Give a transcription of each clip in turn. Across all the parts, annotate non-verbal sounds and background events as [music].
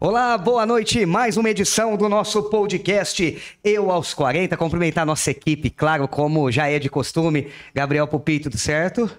Olá, boa noite. Mais uma edição do nosso podcast Eu aos 40. Cumprimentar nossa equipe, claro, como já é de costume. Gabriel Pupito, tudo certo?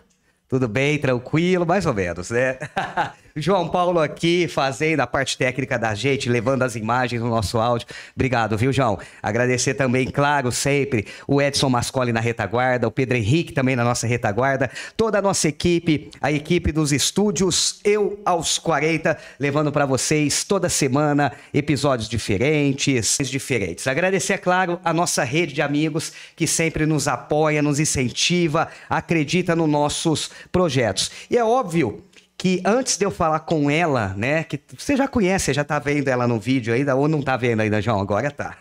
Tudo bem, tranquilo, mais ou menos, né? [laughs] João Paulo aqui fazendo a parte técnica da gente, levando as imagens no nosso áudio. Obrigado, viu, João? Agradecer também, claro, sempre o Edson Mascoli na retaguarda, o Pedro Henrique também na nossa retaguarda, toda a nossa equipe, a equipe dos estúdios Eu aos 40, levando para vocês toda semana episódios diferentes, diferentes. Agradecer, é claro, a nossa rede de amigos que sempre nos apoia, nos incentiva, acredita nos nossos projetos. E é óbvio que antes de eu falar com ela, né, que você já conhece, já tá vendo ela no vídeo ainda, ou não tá vendo ainda, João? Agora tá.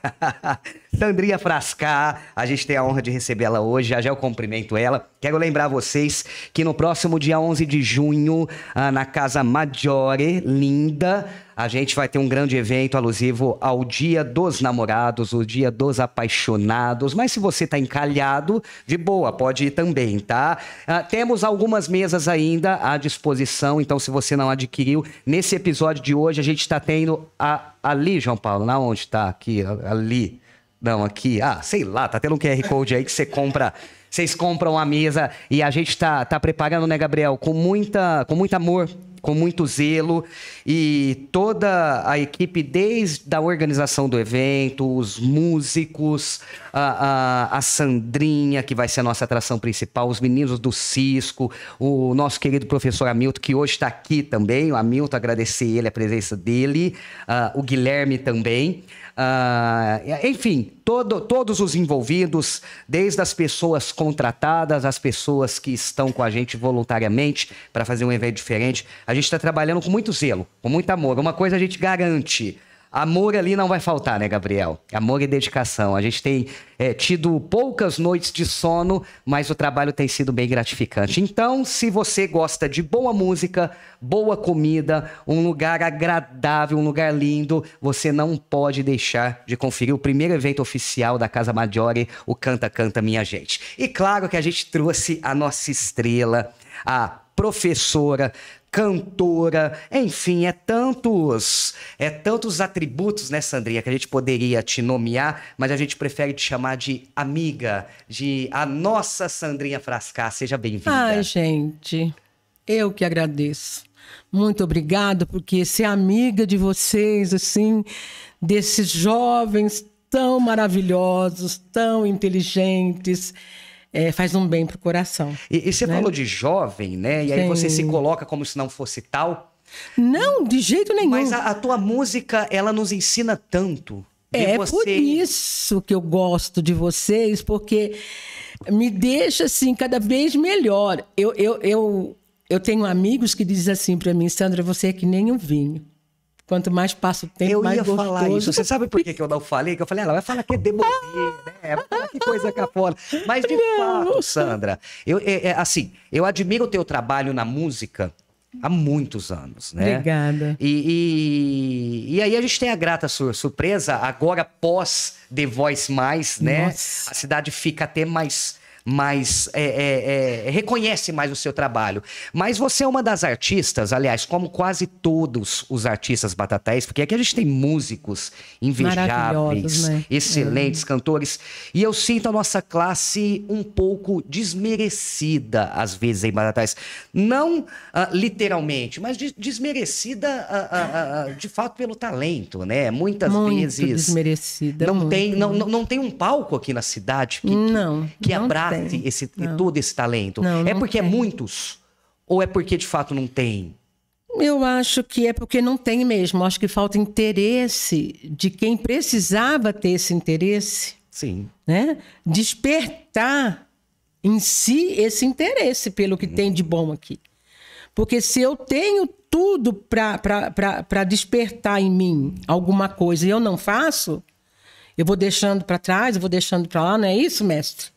[laughs] Sandrinha Frascar, a gente tem a honra de recebê-la hoje, já já eu cumprimento ela. Quero lembrar vocês que no próximo dia 11 de junho, ah, na Casa Maggiore, linda, a gente vai ter um grande evento alusivo ao Dia dos Namorados, o Dia dos Apaixonados. Mas se você está encalhado, de boa, pode ir também, tá? Uh, temos algumas mesas ainda à disposição, então se você não adquiriu, nesse episódio de hoje a gente está tendo a, ali, João Paulo, na onde está? Aqui, ali. Não, aqui. Ah, sei lá, tá tendo um QR Code aí que você compra vocês compram a mesa e a gente tá, tá preparando, né, Gabriel, com muita, com muito amor com muito zelo. E toda a equipe, desde a organização do evento, os músicos, a, a, a, Sandrinha, que vai ser a nossa atração principal, os meninos do Cisco, o nosso querido professor Hamilton, que hoje está aqui também, o Hamilton, agradecer ele, a presença dele, uh, o Guilherme também. Uh, enfim, todo, todos os envolvidos, desde as pessoas contratadas, as pessoas que estão com a gente voluntariamente para fazer um evento diferente, a gente está trabalhando com muito zelo, com muito amor. Uma coisa a gente garante: Amor ali não vai faltar, né, Gabriel? Amor e dedicação. A gente tem é, tido poucas noites de sono, mas o trabalho tem sido bem gratificante. Então, se você gosta de boa música, boa comida, um lugar agradável, um lugar lindo, você não pode deixar de conferir o primeiro evento oficial da Casa Maggiore, o Canta Canta Minha Gente. E claro que a gente trouxe a nossa estrela, a professora, cantora, enfim, é tantos, é tantos atributos, né, Sandrinha, que a gente poderia te nomear, mas a gente prefere te chamar de amiga, de a nossa Sandrinha Frascar. Seja bem-vinda. Ai, gente, eu que agradeço. Muito obrigado, porque ser amiga de vocês, assim, desses jovens tão maravilhosos, tão inteligentes, é, faz um bem pro coração. E, e você né? falou de jovem, né? E aí Sim. você se coloca como se não fosse tal. Não, de jeito nenhum. Mas a, a tua música, ela nos ensina tanto. É você... por isso que eu gosto de vocês, porque me deixa assim cada vez melhor. Eu, eu, eu, eu tenho amigos que dizem assim para mim, Sandra, você é que nem um vinho. Quanto mais passa o tempo, eu mais gostoso. Eu ia falar isso. Você sabe por que, eu não falei? Que eu falei, ela vai falar que é demorei, né? Que coisa cá fora. Mas de [laughs] não. fato, Sandra, eu, é, é, assim, eu admiro o teu trabalho na música há muitos anos, né? Obrigada. E, e, e, aí a gente tem a grata surpresa, agora pós The Voice Mais, né? Nossa. A cidade fica até mais mais é, é, é, reconhece mais o seu trabalho. Mas você é uma das artistas, aliás, como quase todos os artistas batatais, porque aqui a gente tem músicos invejáveis, né? excelentes é. cantores, e eu sinto a nossa classe um pouco desmerecida às vezes em batatais, não uh, literalmente, mas de, desmerecida uh, uh, de fato pelo talento, né? Muitas muito vezes desmerecida. Não muito. tem, não, não tem um palco aqui na cidade que, não, que, que não abraça esse, todo esse talento? Não, é não porque tem. é muitos? Ou é porque de fato não tem? Eu acho que é porque não tem mesmo. Acho que falta interesse de quem precisava ter esse interesse. Sim. Né? Despertar em si esse interesse pelo que hum. tem de bom aqui. Porque se eu tenho tudo para despertar em mim alguma coisa e eu não faço, eu vou deixando para trás, eu vou deixando para lá, não é isso, mestre?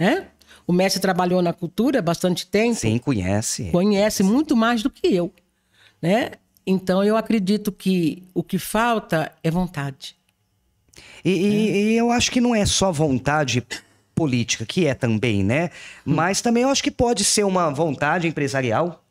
Né? O mestre trabalhou na cultura há bastante tempo. Sim, conhece. Conhece muito mais do que eu, né? Então eu acredito que o que falta é vontade. E, é. e, e eu acho que não é só vontade política, que é também, né? Hum. Mas também eu acho que pode ser uma vontade empresarial.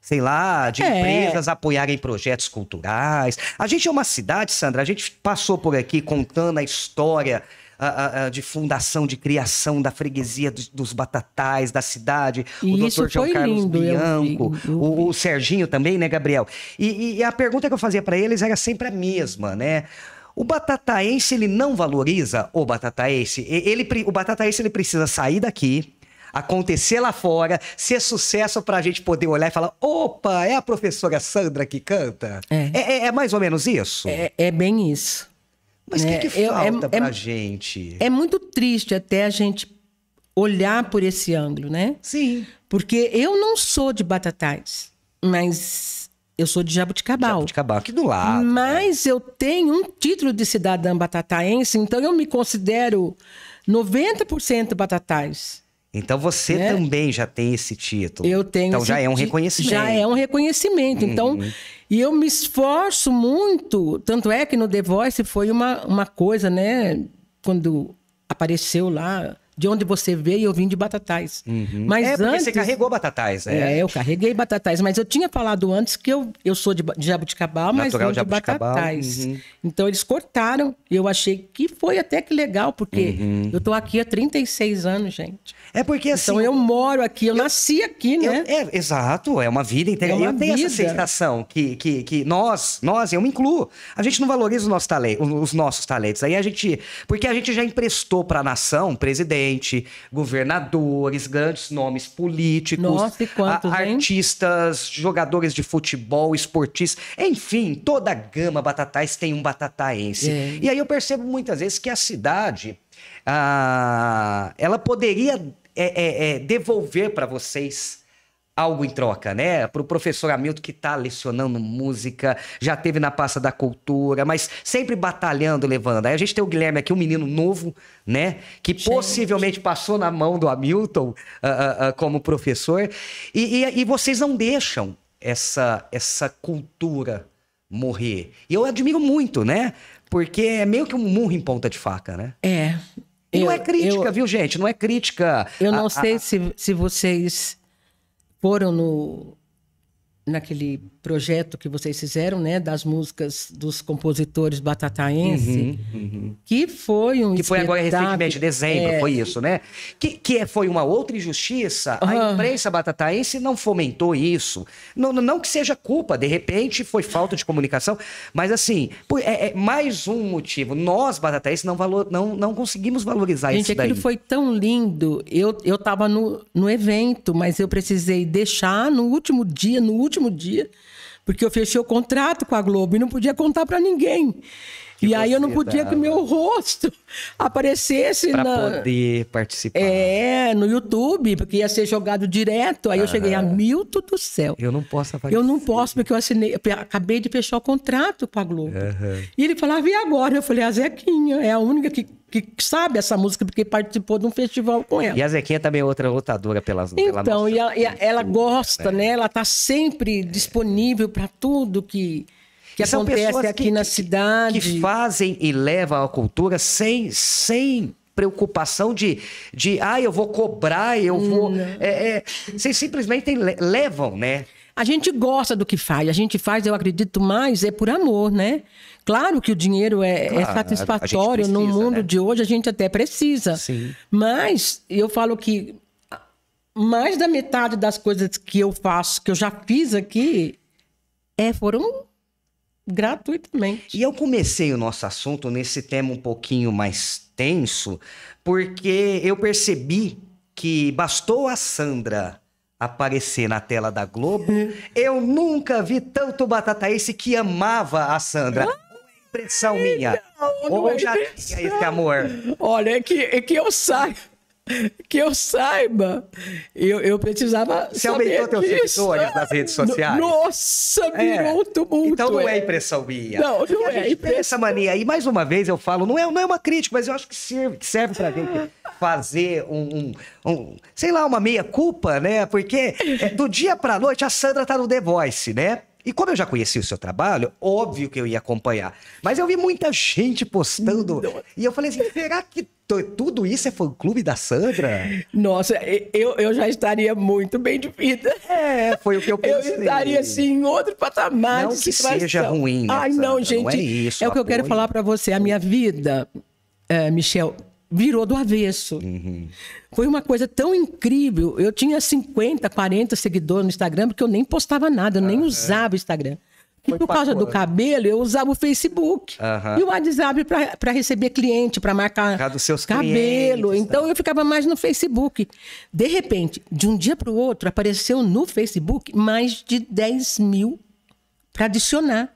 sei lá, de É. empresas apoiarem projetos culturais. A gente é uma cidade, Sandra, a gente passou por aqui contando a história ah, ah, de fundação, de criação da freguesia dos, dos Batatais, da cidade, o E doutor isso João Carlos lindo, eu Bianco, vi, eu o, o Serginho também, né, Gabriel? E, e a pergunta que eu fazia para eles era sempre a mesma, né? O batataense, ele não valoriza o batataense. Ele, o batataense, ele precisa sair daqui, acontecer lá fora, ser sucesso pra gente poder olhar e falar: opa, é a professora Sandra que canta? É. É, é mais ou menos isso? É, é bem isso. Mas o né? que, que Eu- é- falta é- pra gente? É muito triste até a gente olhar por esse ângulo, né? Sim. Porque eu não sou de Batatais, mas eu sou de Jabuticabal. Jabuticabal, aqui do lado. Mas eu tenho um título de cidadã batataense, então eu me considero 90% batatais. Então você Né? também já tem esse título. Eu tenho Então já é um reconhecimento. Uhum. Já é um reconhecimento. Então, e eu me esforço muito. Tanto é que no The Voice foi uma, uma coisa, né? Quando apareceu lá, de onde você veio, eu vim de Batatais. Mas é porque antes. você carregou batatais, né? É, eu carreguei batatais, mas eu tinha falado antes que eu, eu sou de, de Jabuticabal, mas Natural de de batatais. uhum. Então eles cortaram e eu achei que foi até que legal, porque Uhum. eu tô aqui há 36 anos, gente. É porque assim. Então eu moro aqui, eu, nasci aqui, eu- né? é, exato, é uma vida inteira. É uma eu tenho essa vida. sensação que, que, que nós, nós, eu me incluo, a gente não valoriza os nossos, tale- os nossos talentos. Aí a gente. Porque a gente já emprestou para a nação presidente, governadores, grandes nomes políticos, Nossa, quantos, a- artistas, jogadores de futebol, esportistas, enfim, toda a gama batatais tem um batataense. É. E aí eu percebo muitas vezes que a cidade, ah, ela poderia é, é, é, devolver para vocês algo em troca, né? Para o professor Hamilton que está lecionando música, já teve na pasta da cultura, mas sempre batalhando, levando. Aí a gente tem o Guilherme aqui, um menino novo, né? Que possivelmente passou na mão do Hamilton ah, ah, ah, como professor. E, e- e vocês não deixam essa, essa cultura morrer. E eu admiro muito, né? Porque é meio que um murro em ponta de faca, né? É. E não Eu- é crítica, eu- viu, gente? Não é crítica. Eu não a- sei a- se, se vocês foram no naquele projeto que vocês fizeram, né, das músicas dos compositores batataense, que foi um Uhum, Que foi agora recentemente, dezembro, É, foi isso, né? Que, que é- foi uma outra injustiça. A Ah. imprensa batataense não fomentou isso. Não, não- que seja culpa, de repente foi falta de comunicação, mas assim, por- é, é mais um motivo. Nós, batataenses, não, valor, não, não conseguimos valorizar Gente, isso daí. aquilo foi tão lindo. Eu, eu tava no, no evento, mas eu precisei deixar no último dia, no último dia, porque eu fechei o contrato com a Globo e não podia contar para ninguém. E aí eu não podia dava. que meu rosto [laughs] aparecesse Pra na, poder participar. É, no YouTube, porque ia ser jogado direto. Aí eu cheguei a Milton do céu. Eu não posso aparecer. Eu não posso, porque eu assinei, eu acabei de fechar o contrato com a Globo. E ele falava, e agora? Eu falei, a Zequinha é a única que, que sabe essa música, porque participou de um festival com ela. E a Zequinha também é outra lutadora pelas pela Então, e a- e a- ela gosta, né? né? Ela tá sempre disponível para tudo que, que E acontece aqui que- na cidade. Que fazem e levam a cultura sem, sem preocupação de, de, ah, eu vou cobrar, eu vou. É, é, vocês simplesmente le- levam, né? A gente gosta do que faz. A gente faz, eu acredito mais, é por amor, né? Claro que o dinheiro é, é Claro, a satisfatório. gente no precisa, mundo né? de hoje, a gente até precisa. Sim. Mas eu falo que mais da metade das coisas que eu faço, que eu já fiz aqui, é, foram gratuitamente. E eu comecei o nosso assunto nesse tema um pouquinho mais tenso, porque eu percebi que bastou a Sandra aparecer na tela da Globo, [laughs] eu nunca vi tanto batataense que amava a Sandra. É impressão minha? não, não Ou é já tinha esse amor? Olha, é que, é que eu saiba. Que eu saiba, eu, eu precisava. Você aumentou teus disso. seguidores nas redes sociais? Nossa, virou um tumulto. Então não é é. impressão minha. Não, não Porque é tem essa mania. E mais uma vez eu falo, não é, não é uma crítica, mas eu acho que serve, que serve pra gente fazer um, um- um, sei lá, uma meia-culpa, né? Porque é, do dia pra noite a Sandra tá no The Voice, né? E como eu já conhecia o seu trabalho, óbvio que eu ia acompanhar. Mas eu vi muita gente postando. E eu falei assim: será que tudo isso é fã-clube da Sandra? Nossa, eu, eu já estaria muito bem de vida. É, foi o que eu [laughs] pensei. Eu estaria, assim, em outro patamar não de que situação. seja ruim, né, Ai, não, Sandra? gente. Não é isso, é o que eu quero falar pra você. A minha vida, é, Michel, virou do avesso. Uhum. Foi uma coisa tão incrível. Eu tinha 50, 40 seguidores no Instagram, porque eu nem postava nada, eu nem usava o Instagram. E Foi por causa do cabelo, eu usava o Facebook. Aham. E o WhatsApp para receber cliente, para marcar dos seus cabelo. clientes, então eu ficava mais no Facebook. De repente, de um dia para o outro, apareceu no Facebook mais de 10 mil para adicionar.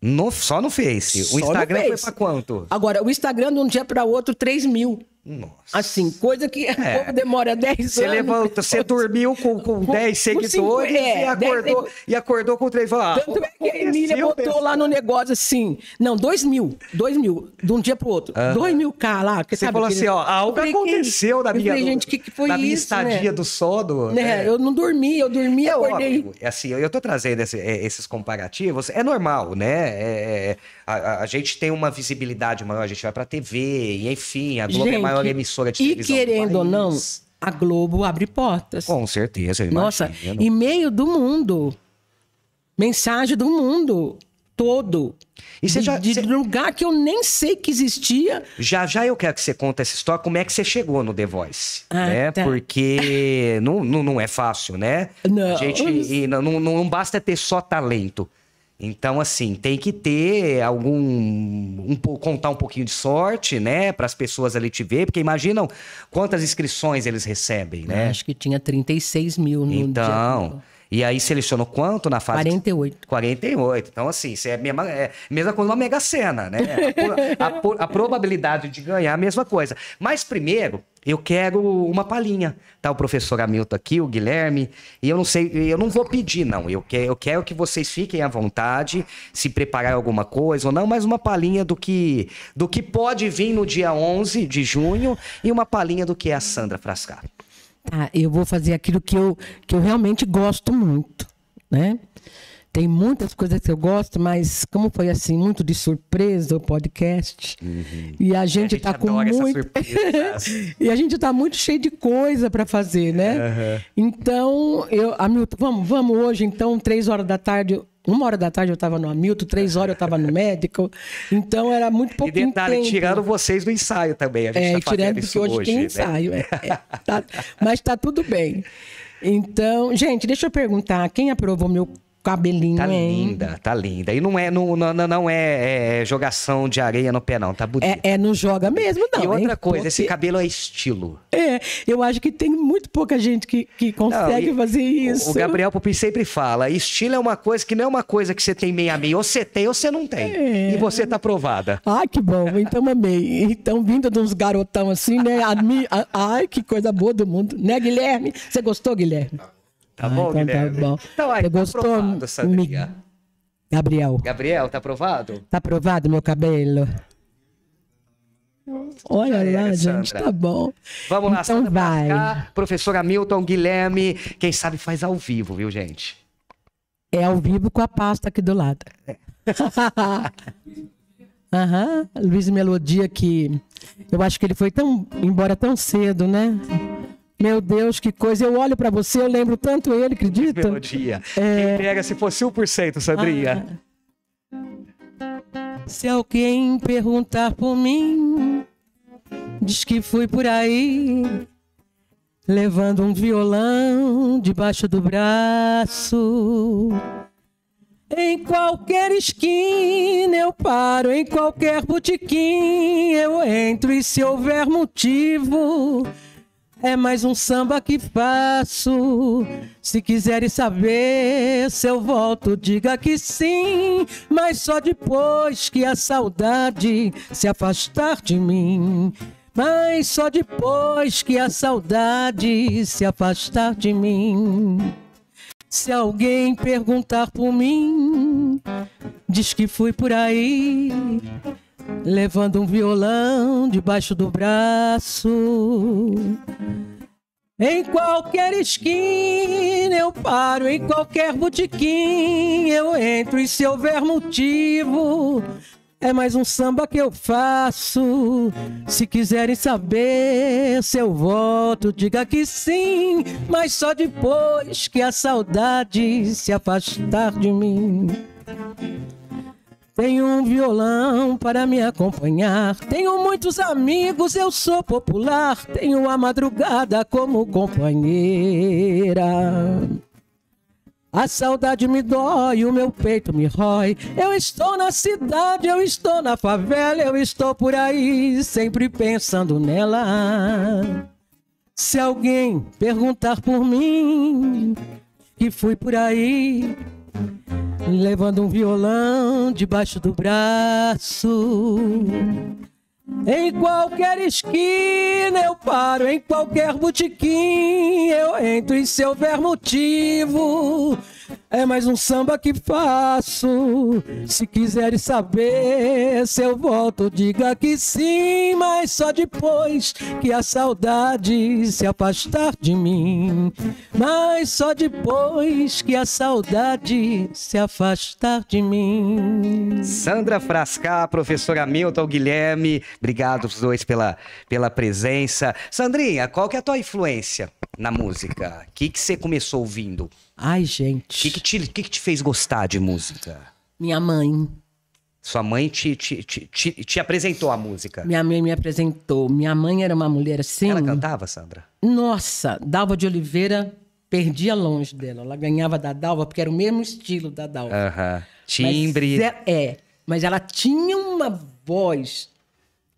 No- só no Face. O Instagram foi pra quanto? Agora, o Instagram, de um dia para o outro, 3 mil. Nossa. Assim, coisa que [laughs] povo demora 10 anos. Você levanta, você [laughs] dormiu com, com 10 cinco, seguidores é, e, acordou, 10 e acordou com 3. Ah, Tanto é que a Emília botou pessoal. lá no negócio assim. Não, dois mil. Dois mil. De um dia pro outro. Dois mil K lá. que Você sabe falou assim, ó, algo que aconteceu isso? na minha, falei, gente, que, que foi na minha isso, estadia né? do sono. Né, Eu não dormi, eu dormi, É acordei. óbvio, é assim, eu tô trazendo esse- é, esses comparativos, é normal, né? É, é, a, a- gente tem uma visibilidade maior, a gente vai pra TV, e enfim, a Globo é a Gente, maior emissora de E televisão do querendo ou não, a Globo abre portas. Com certeza, Nossa, imagino. em meio do mundo. Mensagem do mundo todo. E você de, já- de lugar que eu nem sei que existia. Já já eu quero que você conte essa história, como é que você chegou no The Voice, Ah, né? tá. Porque [laughs] não, não, não é fácil, né? Não. A gente, e não, não, não basta ter só talento. Então, assim, tem que ter algum. Um, contar um pouquinho de sorte, né? Para as pessoas ali te ver, porque imaginam quantas inscrições eles recebem, né? Acho que tinha 36 mil no Então. dia. E aí selecionou quanto na fase? 48. 48. Então, assim, é a mesma, é mesma coisa na Mega Sena, né? A, a a probabilidade de ganhar é a mesma coisa. Mas primeiro, eu quero uma palhinha. Tá o professor Hamilton aqui, o Guilherme. E eu não sei, eu não vou pedir, não. Eu, que, eu quero que vocês fiquem à vontade, se preparar alguma coisa ou não, mas uma palhinha do que, do que pode vir no dia 11 de junho e uma palhinha do que é a Sandra Frascar. Tá, eu vou fazer aquilo que eu, que eu realmente gosto muito, né? Tem muitas coisas que eu gosto, mas como foi assim, muito de surpresa o podcast, e a gente gente está com muito [laughs] e a gente está muito cheio de coisa para fazer, né? Então, eu, Hamilton, vamos, vamos hoje, então, três horas da tarde, uma hora da tarde eu estava no Hamilton, três horas eu estava no médico, então era muito E pouquinho detalhe, tempo. tirando vocês do ensaio também. A gente É, tá tirando porque isso hoje, tem né? ensaio. é, é, tá- [laughs] mas tá tudo bem. Então, gente, deixa eu perguntar, quem aprovou meu cabelinho, Tá hein? linda, tá linda. E não é, não, não, não é, é jogação de areia no pé, não. Tá bonito. É, é, não joga mesmo, não. e outra hein? coisa, esse Porque- cabelo é estilo. É, eu acho que tem muito pouca gente que, que Não, consegue e fazer isso. O Gabriel Pupi sempre fala: estilo é uma coisa que não é uma coisa que você tem meio a meio. Ou você tem ou você não tem. É. E você tá aprovada. Ai, que bom. Então, amei. Então, vindo de uns garotão assim, né? Ai, que coisa boa do mundo. Né, Guilherme? Você gostou, Guilherme? Tá Ah, bom, então Guilherme? Tá bom. Então, aí, Você tá gostou, aprovado, Sandrinha. Mi- Gabriel? Gabriel, tá aprovado? Tá aprovado meu cabelo? Olha lá, era, gente, Sandra. tá bom. Vamos lá, então Sandra vai. Brascar, professor Hamilton, Guilherme. Quem sabe faz ao vivo, viu, gente? É ao vivo com a pasta aqui do lado. [laughs] Aham, Luiz Melodia que eu acho que ele foi tão embora tão cedo, né? Meu Deus, que coisa. Eu olho pra você, eu lembro tanto ele, acredita? Melodia. É. Quem pega se fosse 1%, Sandrinha? Se alguém perguntar por mim, diz que fui por aí, levando um violão debaixo do braço. Em qualquer esquina eu paro, em qualquer botequim eu entro, e se houver motivo, é mais um samba que faço. Se quiseres saber se eu volto, diga que sim. Mas só depois que a saudade se afastar de mim. Mas só depois que a saudade se afastar de mim. Se alguém perguntar por mim, diz que fui por aí, levando um violão debaixo do braço. Em qualquer esquina eu paro, em qualquer botequim eu entro, e se houver motivo, É mais um samba que eu faço. Se quiserem saber se eu volto, diga que sim. Mas só depois que a saudade se afastar de mim. Tenho um violão para me acompanhar. Tenho muitos amigos, eu sou popular. Tenho a madrugada como companheira. A saudade me dói, o meu peito me rói. Eu estou na cidade, eu estou na favela, eu estou por aí, sempre pensando nela. Se alguém perguntar por mim, que fui por aí, levando um violão debaixo do braço. Em qualquer esquina eu paro, em qualquer botequim eu entro e se houver motivo é mais um samba que faço. Se quiseres saber se eu volto, diga que sim, mas só depois que a saudade se afastar de mim. Mas só depois que a saudade se afastar de mim. Sandra Frascar, professora Milton Guilherme, obrigado os dois pela, pela presença. Sandrinha, qual que é a tua influência na música? O que, que você começou ouvindo? Ai, O gente. que, que, te, que que te fez gostar de música? Minha mãe. Sua mãe te, te, te, te, te apresentou a música. Minha mãe me apresentou. Minha mãe era uma mulher assim. Ela cantava, Sandra? Nossa, Dalva de Oliveira perdia longe dela. Ela ganhava da Dalva porque era o mesmo estilo da Dalva. Mas Timbre. é, é, mas ela tinha uma voz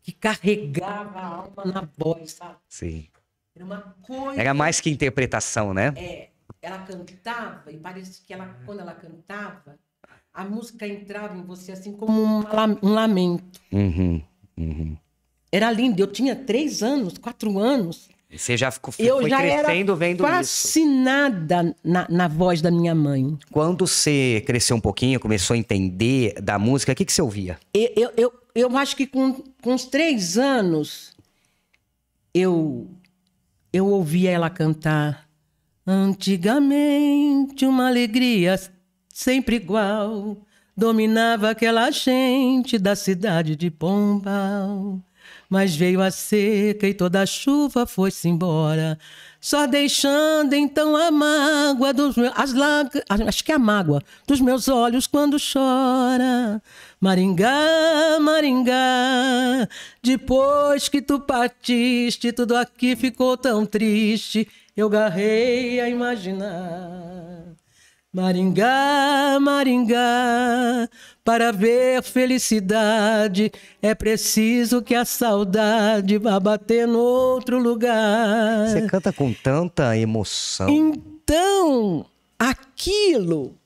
que carregava a alma na voz, sabe? Sim. Era uma coisa. Era mais que interpretação, né? É, ela cantava e parece que ela, quando ela cantava, a música entrava em você assim como um, um lamento. Uhum, uhum. Era lindo. Eu tinha três anos, quatro anos. E Você já ficou, Eu foi já crescendo era vendo isso. fascinada na, na voz da minha mãe. Quando você cresceu um pouquinho, começou a entender da música, o que, que você ouvia? Eu, eu, eu, eu acho que com, com uns três anos eu, eu ouvia ela cantar. Antigamente, uma alegria sempre igual dominava aquela gente da cidade de Pombal. Mas veio a seca e toda a chuva foi-se embora, só deixando então a mágoa dos meus. As. Acho que é a mágoa dos meus olhos quando chora. Maringá, Maringá, depois que tu partiste, tudo aqui ficou tão triste, eu garrei a imaginar. Maringá, Maringá, para ver felicidade é preciso que a saudade vá bater no outro lugar. Você canta com tanta emoção. Então, aquilo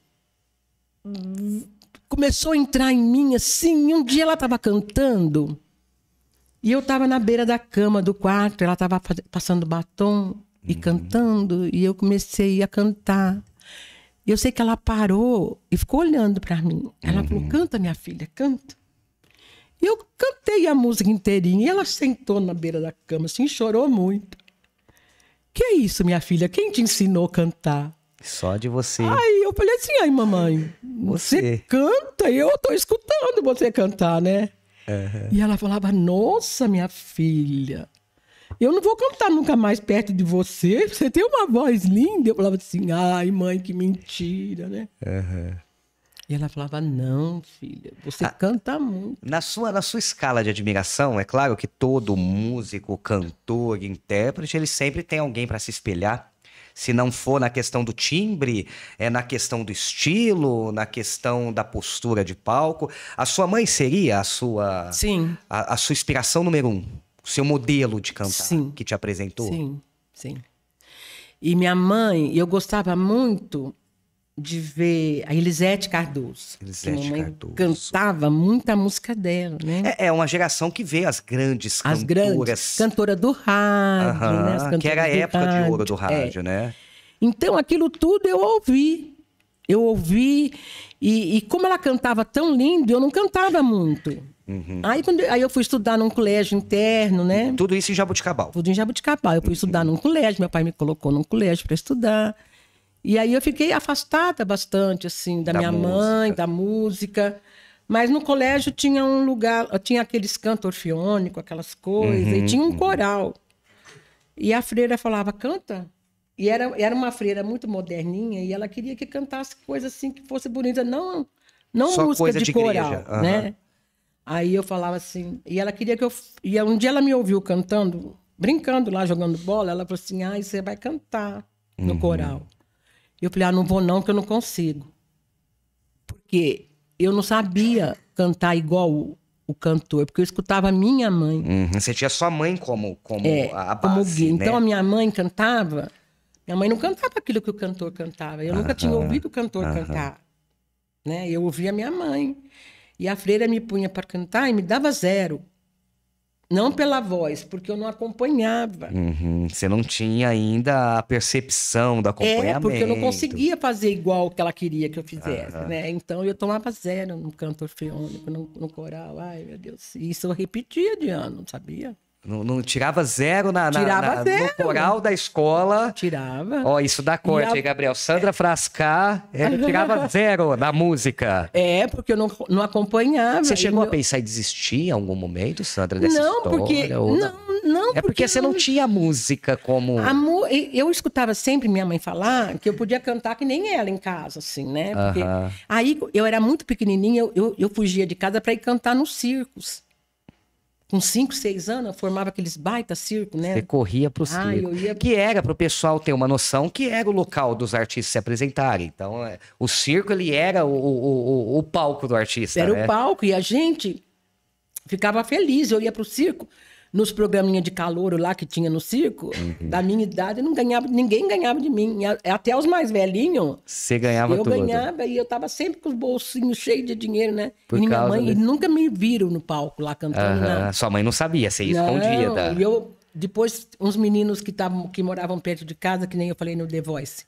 começou a entrar em mim assim. Um dia ela estava cantando e eu estava na beira da cama do quarto, ela estava passando batom e cantando, e eu comecei a cantar. E eu sei que ela parou e ficou olhando para mim. Ela falou: Canta, minha filha, canta. E eu cantei a música inteirinha. E ela sentou na beira da cama, assim, e chorou muito. Que é isso, minha filha? Quem te ensinou a cantar? Só de você. Aí eu falei assim, ai mamãe, você, Você. canta e eu tô escutando você cantar, né? E ela falava, nossa, minha filha, eu não vou cantar nunca mais perto de você, você tem uma voz linda. Eu falava assim, ai mãe, que mentira, né? E ela falava, não, filha, você canta muito. Na sua, na sua escala de admiração, é claro que todo músico, cantor, intérprete, ele sempre tem alguém para se espelhar. Se não for na questão do timbre, é na questão do estilo, na questão da postura de palco. A sua mãe seria a sua, Sim, a, a sua inspiração número um, seu modelo de cantar Sim. que te apresentou? sim, sim. E minha mãe, eu gostava muito de ver a Elisete Cardoso. Elisete Cardoso. cantava muita música dela, né? É, é uma geração que vê as grandes As cantoras. grandes, cantora do rádio, Aham, né? As cantoras que era a época de ouro do É. rádio, né? Então, aquilo tudo eu ouvi. Eu ouvi. E, e como ela cantava tão lindo, eu não cantava muito. Uhum. Aí, quando, aí eu fui estudar num colégio interno, né? Tudo isso em Jabuticabal. Tudo em Jabuticabal. Eu fui estudar num colégio, meu pai me colocou num colégio para estudar. E aí eu fiquei afastada bastante, assim, da, Da minha música. mãe, da música. Mas no colégio tinha um lugar, tinha aqueles cantos orfeônicos, aquelas coisas, Uhum, e tinha um coral. E a freira falava, canta. E era, era uma freira muito moderninha, e ela queria que cantasse coisa assim que fosse bonita, não, não Só música de, de coral, aham. né? Aí eu falava assim, e ela queria que eu. E um dia ela me ouviu cantando, brincando lá, jogando bola, ela falou assim: ah, você vai cantar no Uhum. coral. Eu falei, ah, não vou não, que eu não consigo. Porque eu não sabia cantar igual o, o cantor, porque eu escutava a minha mãe. Uhum, Você tinha sua mãe como, como É, a como base, guia. né? Então a minha mãe cantava, minha mãe não cantava aquilo que o cantor cantava. Eu nunca tinha ouvido o cantor cantar. Né? Eu ouvia a minha mãe. E a freira me punha para cantar e me dava zero. Não pela voz, porque eu não acompanhava. Uhum, Você não tinha ainda a percepção do acompanhamento. É, porque eu não conseguia fazer igual o que ela queria que eu fizesse, né? Então eu tomava zero no canto orfeônico, no, no coral. Ai, meu Deus. Isso eu repetia de ano, sabia? Não, não tirava zero na, na- Tirava na- zero. no coral da escola. Tirava. Ó, isso dá corte, Gabriel? Sandra Frascar, ela [laughs] tirava zero na música. É, porque eu não, não acompanhava. Você chegou a pensar em desistir em algum momento, Sandra, dessa Não, história? porque. ou Não, não. É porque você não tinha música como... A mu- Eu escutava sempre minha mãe falar que eu podia cantar que nem ela em casa, assim, né? Porque Aham. aí eu era muito pequenininha, eu, eu, eu fugia de casa para ir cantar nos circos. Com cinco, seis anos, eu formava aqueles baita circo, né? Você corria pro circo. Ah, eu ia- Que era, pro pessoal ter uma noção, que era o local dos artistas se apresentarem. Então, é, o circo, ele era o, o, o, o palco do artista, Era né? o palco e a gente ficava feliz. Eu ia pro circo, nos programinhas de calor lá que tinha no circo, Uhum. da minha idade, não ganhava, ninguém ganhava de mim. Até os mais velhinhos. Você ganhava eu tudo. ganhava e eu tava sempre com os bolsinhos cheios de dinheiro, né? Por e minha mãe desse- e nunca me viram no palco lá cantando Aham. nada. Sua mãe não sabia, você ia Não, escondida. E eu, depois, uns meninos que, tavam, que moravam perto de casa, que nem eu falei no The Voice,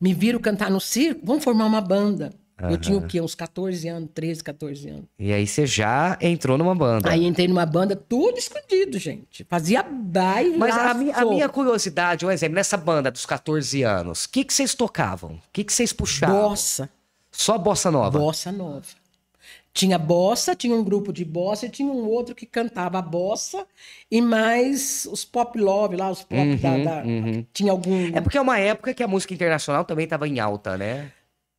me viram cantar no circo, vamos formar uma banda. Eu tinha o quê? Uns 14 anos, 13, 14 anos. E aí você já entrou numa banda. Aí entrei numa banda, tudo escondido, gente. Fazia baile Mas a minha, a minha curiosidade, um exemplo, nessa banda dos 14 anos, o que, que vocês tocavam? O que, que vocês puxavam? Bossa. Só bossa nova? Bossa nova. Tinha bossa, tinha um grupo de bossa e tinha um outro que cantava bossa e mais os pop love lá, os pop da, da- Tinha algum. Uhum, É porque é uma época que a música internacional também estava em alta, né?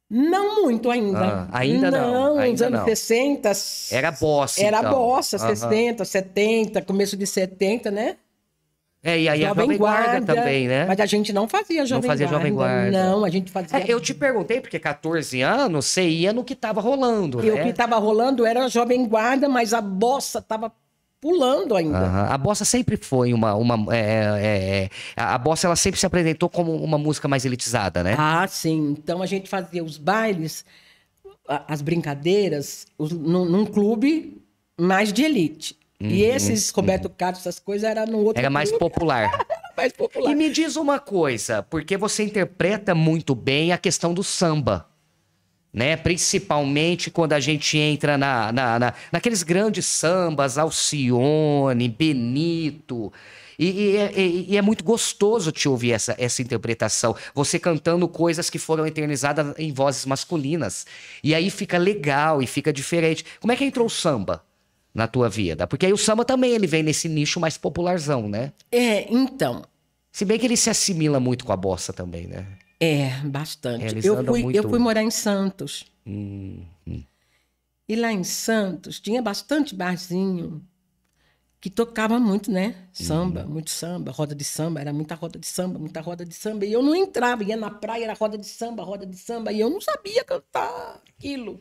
Não muito ainda. Ah, ainda não, Não, nos ainda anos não. 60. Era bossa, Era então. bossa, Aham. 60, 70, começo de 70, né? É, e aí a Jovem Guarda, também, né? Mas a gente não fazia Jovem fazia Guarda. Jovem Guarda. Não, a gente fazia. É, eu te perguntei, porque 14 anos você ia no que tava rolando, E o né? que estava rolando era a Jovem Guarda, mas a bossa estava pulando ainda. Aham. A bossa sempre foi uma. uma é, é, é, a a bossa ela sempre se apresentou como uma música mais elitizada, né? Ah, sim. Então a gente fazia os bailes, as brincadeiras, os- num, num clube mais de elite. e esses Roberto Carlos, essas coisas, era no outro Uhum, Era mais clube, popular. [laughs] mais popular. E me diz uma coisa, porque você interpreta muito bem a questão do samba. Né? Principalmente quando a gente entra na, na, na- naqueles grandes sambas, Alcione, Benito. E, e é- e- e é muito gostoso te ouvir essa, essa interpretação. Você cantando coisas que foram eternizadas em vozes masculinas. E aí fica legal e fica diferente. Como é que entrou o samba na tua vida? Porque aí o samba também ele vem nesse nicho mais popularzão, né? É, então. Se bem que ele se assimila muito com a bossa também, né? É, bastante. Eles eu, fui, muito- eu fui morar em Santos. Hum, E lá em Santos tinha bastante barzinho que tocava muito, né? Samba, Uhum. muito samba, roda de samba, era muita roda de samba, muita roda de samba. E eu não entrava, ia na praia, era roda de samba, roda de samba, e eu não sabia cantar aquilo.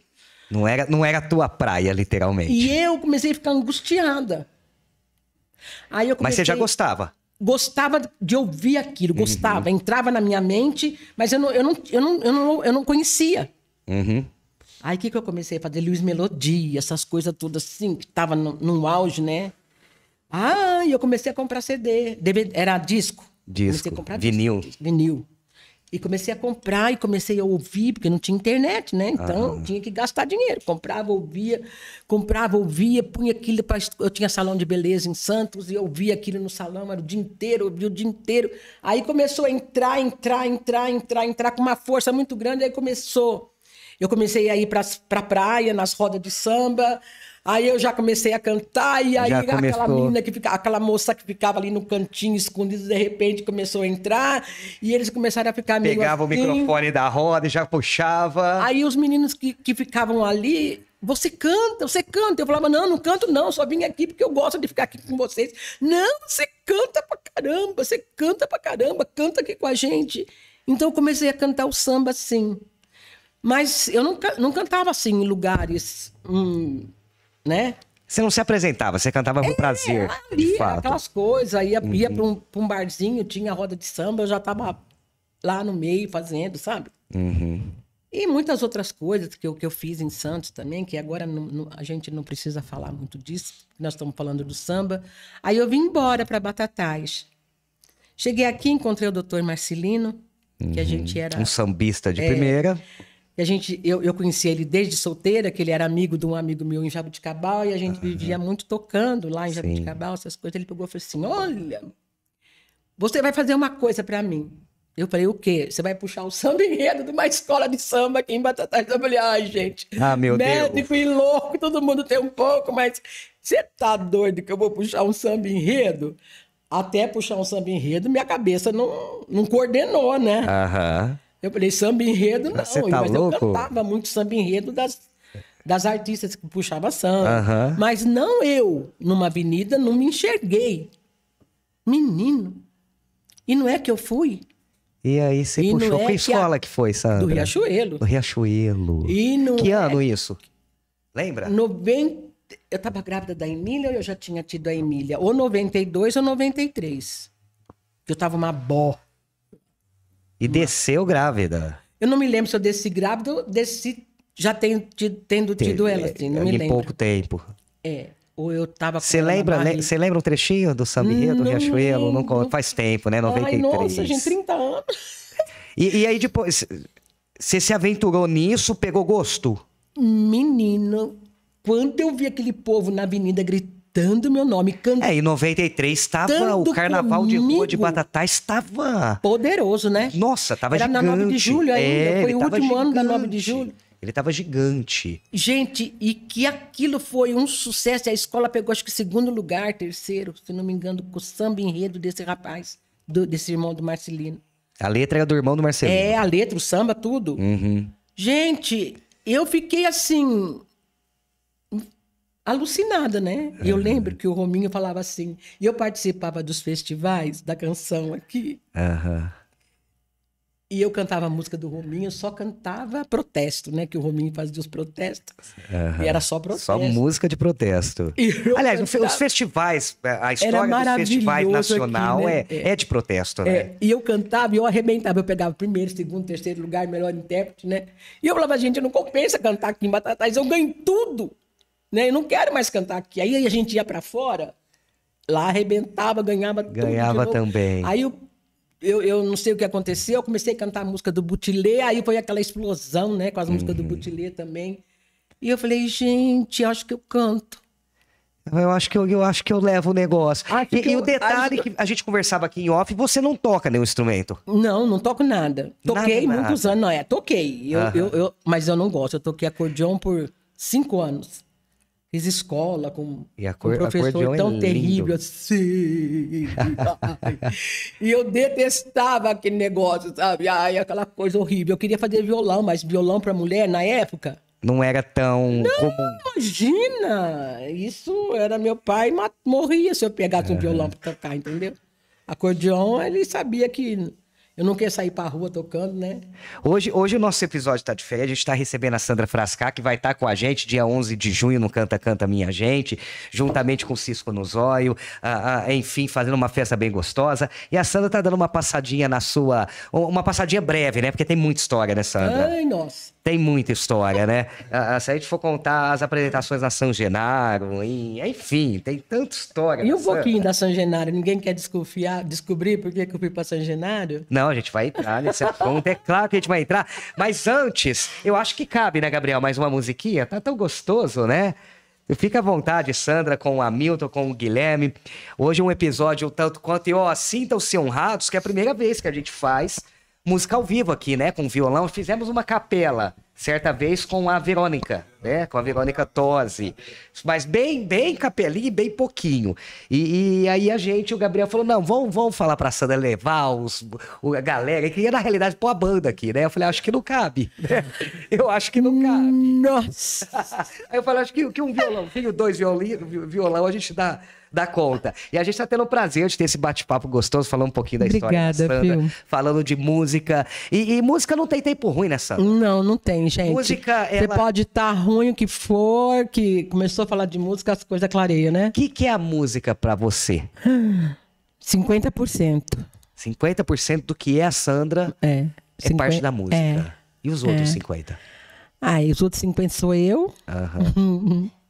Não era, não era a tua praia, literalmente. E eu comecei a ficar angustiada. Aí eu Mas comecei... você já gostava. Gostava de ouvir aquilo, Uhum. gostava, entrava na minha mente, mas eu não, eu não, eu não, eu não, eu não conhecia. Uhum. Aí o que, que eu comecei a fazer? Luiz Melodia, essas coisas todas assim, que tava no, no auge, né? Ah, e eu comecei a comprar CD. DVD, era disco. Disco, Comecei a comprar vinil. disco, vinil. E comecei a comprar e comecei a ouvir, porque não tinha internet, né? Então tinha que gastar dinheiro. Comprava, ouvia, comprava, ouvia, punha aquilo para. Eu tinha salão de beleza em Santos e eu ouvia aquilo no salão, era o dia inteiro, ouvia o dia inteiro. Aí começou a entrar, entrar, entrar, entrar, entrar com uma força muito grande, aí começou. Eu comecei a ir para pra praia, nas rodas de samba. Aí eu já comecei a cantar, e aí Já aquela começou. menina que fica, aquela moça que ficava ali no cantinho escondida, de repente começou a entrar, e eles começaram a ficar meio Pegava assim. o microfone da roda e já puxava. Aí os meninos que, que ficavam ali, você canta, você canta. Eu falava, não, não canto não, só vim aqui porque eu gosto de ficar aqui com vocês. Não, você canta pra caramba, você canta pra caramba, canta aqui com a gente. Então eu comecei a cantar o samba assim. Mas eu não, não cantava assim em lugares, hum, né? Você não se apresentava, você cantava por prazer. Ali, de fato. Uhum. aquelas coisas, ia, ia para um, um barzinho, tinha roda de samba, eu já tava lá no meio fazendo, sabe? Uhum. E muitas outras coisas que eu, que eu fiz em Santos também, que agora não- não- a gente não precisa falar muito disso, nós estamos falando do samba. Aí eu vim embora para Batatais. Cheguei aqui, encontrei o doutor Marcelino, que a gente era. Um sambista É. de primeira. E a gente, eu, eu conheci ele desde solteira, que ele era amigo de um amigo meu em Jabuticabal, e a gente vivia muito tocando lá em Sim. Jabuticabal, essas coisas. Ele pegou e falou assim: Olha, você vai fazer uma coisa para mim. Eu falei: O quê? Você vai puxar o samba enredo de uma escola de samba aqui em Batatais. Eu falei: Ai, gente, Ah, meu médico e louco, todo mundo tem um pouco, mas você tá doido que eu vou puxar um samba enredo? Até puxar um samba enredo, minha cabeça não, não coordenou, né? Aham. Eu falei, samba enredo não, Você tá mas louco? eu cantava muito samba enredo das, das artistas que puxavam samba. Mas não eu, numa avenida, não me enxerguei. Menino. E não é que eu fui E aí você E puxou. é que que a- escola que foi, Sandra? do Riachuelo. Do Riachuelo. E não Que é ano isso? Lembra? 90, eu estava grávida da Emília ou eu já tinha tido a Emília? Ou 92 ou 93. Eu estava uma bó. E desceu grávida. Eu não me lembro se eu desci grávida ou desci já tenho tido- tendo tido ela, assim, não me em lembro. pouco tempo. É. Ou eu tava com Você lembra, você lembra um trechinho do enredo do Não Riachuelo? Não, lembro. faz tempo, né? 93. Ai, nossa, gente, 30 anos. [laughs] E, e aí depois, você se aventurou nisso, pegou gosto? Menino, quando eu vi aquele povo na avenida gritando meu nome, cantando, É, em 93 estava o carnaval de rua de comigo. Batatais, estava... poderoso, né? Nossa, tava Era gigante. na 9 de julho ainda, É, foi o último ano da 9 gigante. de julho. Ele tava gigante. Gente, e que aquilo foi um sucesso. A escola pegou, acho que segundo lugar, terceiro, se não me engano, com o samba enredo desse rapaz, do- desse irmão do Marcelino. A letra era do irmão do Marcelino. É, a letra, o samba, tudo. Uhum. Gente, eu fiquei assim. Alucinada, né? E eu lembro que o Rominho falava assim. E eu participava dos festivais da canção aqui. Aham. E eu cantava a música do Rominho, só cantava protesto, né? Que o Rominho fazia os protestos. E era só protesto. Só música de protesto. [laughs] Aliás, cantava- os festivais, a história dos festivais aqui, nacional né? é, é de protesto, né? É, e eu cantava e eu arrebentava. Eu pegava primeiro, segundo, terceiro lugar, melhor intérprete, né? E eu falava, gente, não compensa cantar aqui em Batatais, eu ganho tudo. Né? Eu não quero mais cantar aqui. Aí a gente ia pra fora, lá arrebentava, ganhava Ganhava também. Aí eu, eu, eu não sei o que aconteceu, eu comecei a cantar a música do Butilê, aí foi aquela explosão, né? Com as músicas do Uhum. Butilê também. E eu falei, gente, acho que eu canto. Eu acho que eu, eu acho que eu levo o negócio. Acho E, e eu- o detalhe que a gente conversava aqui em off, você não toca nenhum instrumento. Não, não toco nada. Toquei Nada, muitos nada. anos, não é? Toquei. Eu, eu, eu- mas eu não gosto. Eu toquei acordeon por cinco anos. Fiz escola com, E com acor- um professor é tão lindo. terrível assim. E eu detestava aquele negócio, sabe? Ai, aquela coisa horrível. Eu queria fazer violão, mas violão para mulher na época. Não era tão comum. Imagina! Isso era meu pai, morria se eu pegasse um violão para tocar, entendeu? Acordeon, ele sabia que eu não queria sair para rua tocando, né? Hoje, hoje o nosso episódio está diferente. A gente está recebendo a Sandra Frascar, que vai estar com a gente dia 11 de junho no Canta Canta Minha Gente, juntamente com o Cisco no Zóio, ah, enfim, fazendo uma festa bem gostosa. E a Sandra tá dando uma passadinha na sua. Uma passadinha breve, né? Porque tem muita história, né, Sandra? Ai, nossa. Tem muita história, né? Se a gente for contar as apresentações na São Genaro, enfim, tem tanta história. E um pouquinho da São Genaro, ninguém quer desconfiar, descobrir por que, que eu fui para São Genaro? Não, a gente vai entrar nesse assunto, é claro que a gente vai entrar. Mas antes, eu acho que cabe, né, Gabriel? Mais uma musiquinha? Tá tão gostoso, né? Fica à vontade, Sandra, com o Hamilton, com o Guilherme. Hoje é um episódio tanto quanto, e ó, sintam-se honrados, que é a primeira vez que a gente faz música ao vivo aqui, né? Com violão. Fizemos uma capela certa vez com a Verônica, né? Com a Verônica Tosi. Mas bem, bem capelinho e bem pouquinho. E, e, aí a gente, o Gabriel falou: não, vamos, vamos falar pra Sandra levar os, a galera. Ele queria, na realidade, pôr a banda aqui, né? Eu falei, acho que não cabe. [laughs] Eu acho que não cabe. Nossa! [laughs] aí eu falei, acho que, que um violão, dois violão, violão, a gente dá dá conta. E a gente está tendo o prazer de ter esse bate-papo gostoso, falando um pouquinho da Obrigada, história da Sandra, falando de música. E, e, música não tem tempo ruim, né, Sandra? Não, não tem, gente. Música, Você ela... pode estar tá ruim o que for, que começou a falar de música, as coisas clareiam, né? O que, que é a música para você? [sighs] 50%. 50% do que é a Sandra é, é 50... parte da música. É, e os outros é. 50%? Ah, e os outros 50% sou eu. Aham. [laughs]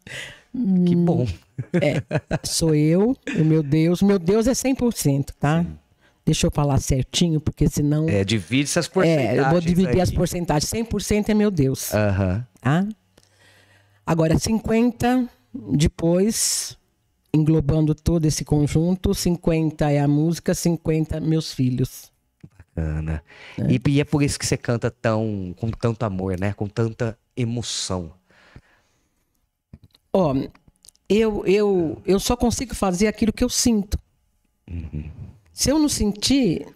Que bom. É, sou eu, o meu Deus. Meu Deus é 100%, tá? Sim. Deixa eu falar certinho, porque senão. É, divide essas porcentagens. É, eu vou dividir aí. as porcentagens. 100% é meu Deus. Aham. Tá? Agora, 50%, depois, englobando todo esse conjunto, 50% é a música, 50% meus filhos. Bacana. É. E, e é por isso que você canta tão, com tanto amor, né? Com tanta emoção. Ó, eu, eu, eu só consigo fazer aquilo que eu sinto. Uhum. Se eu não sentir.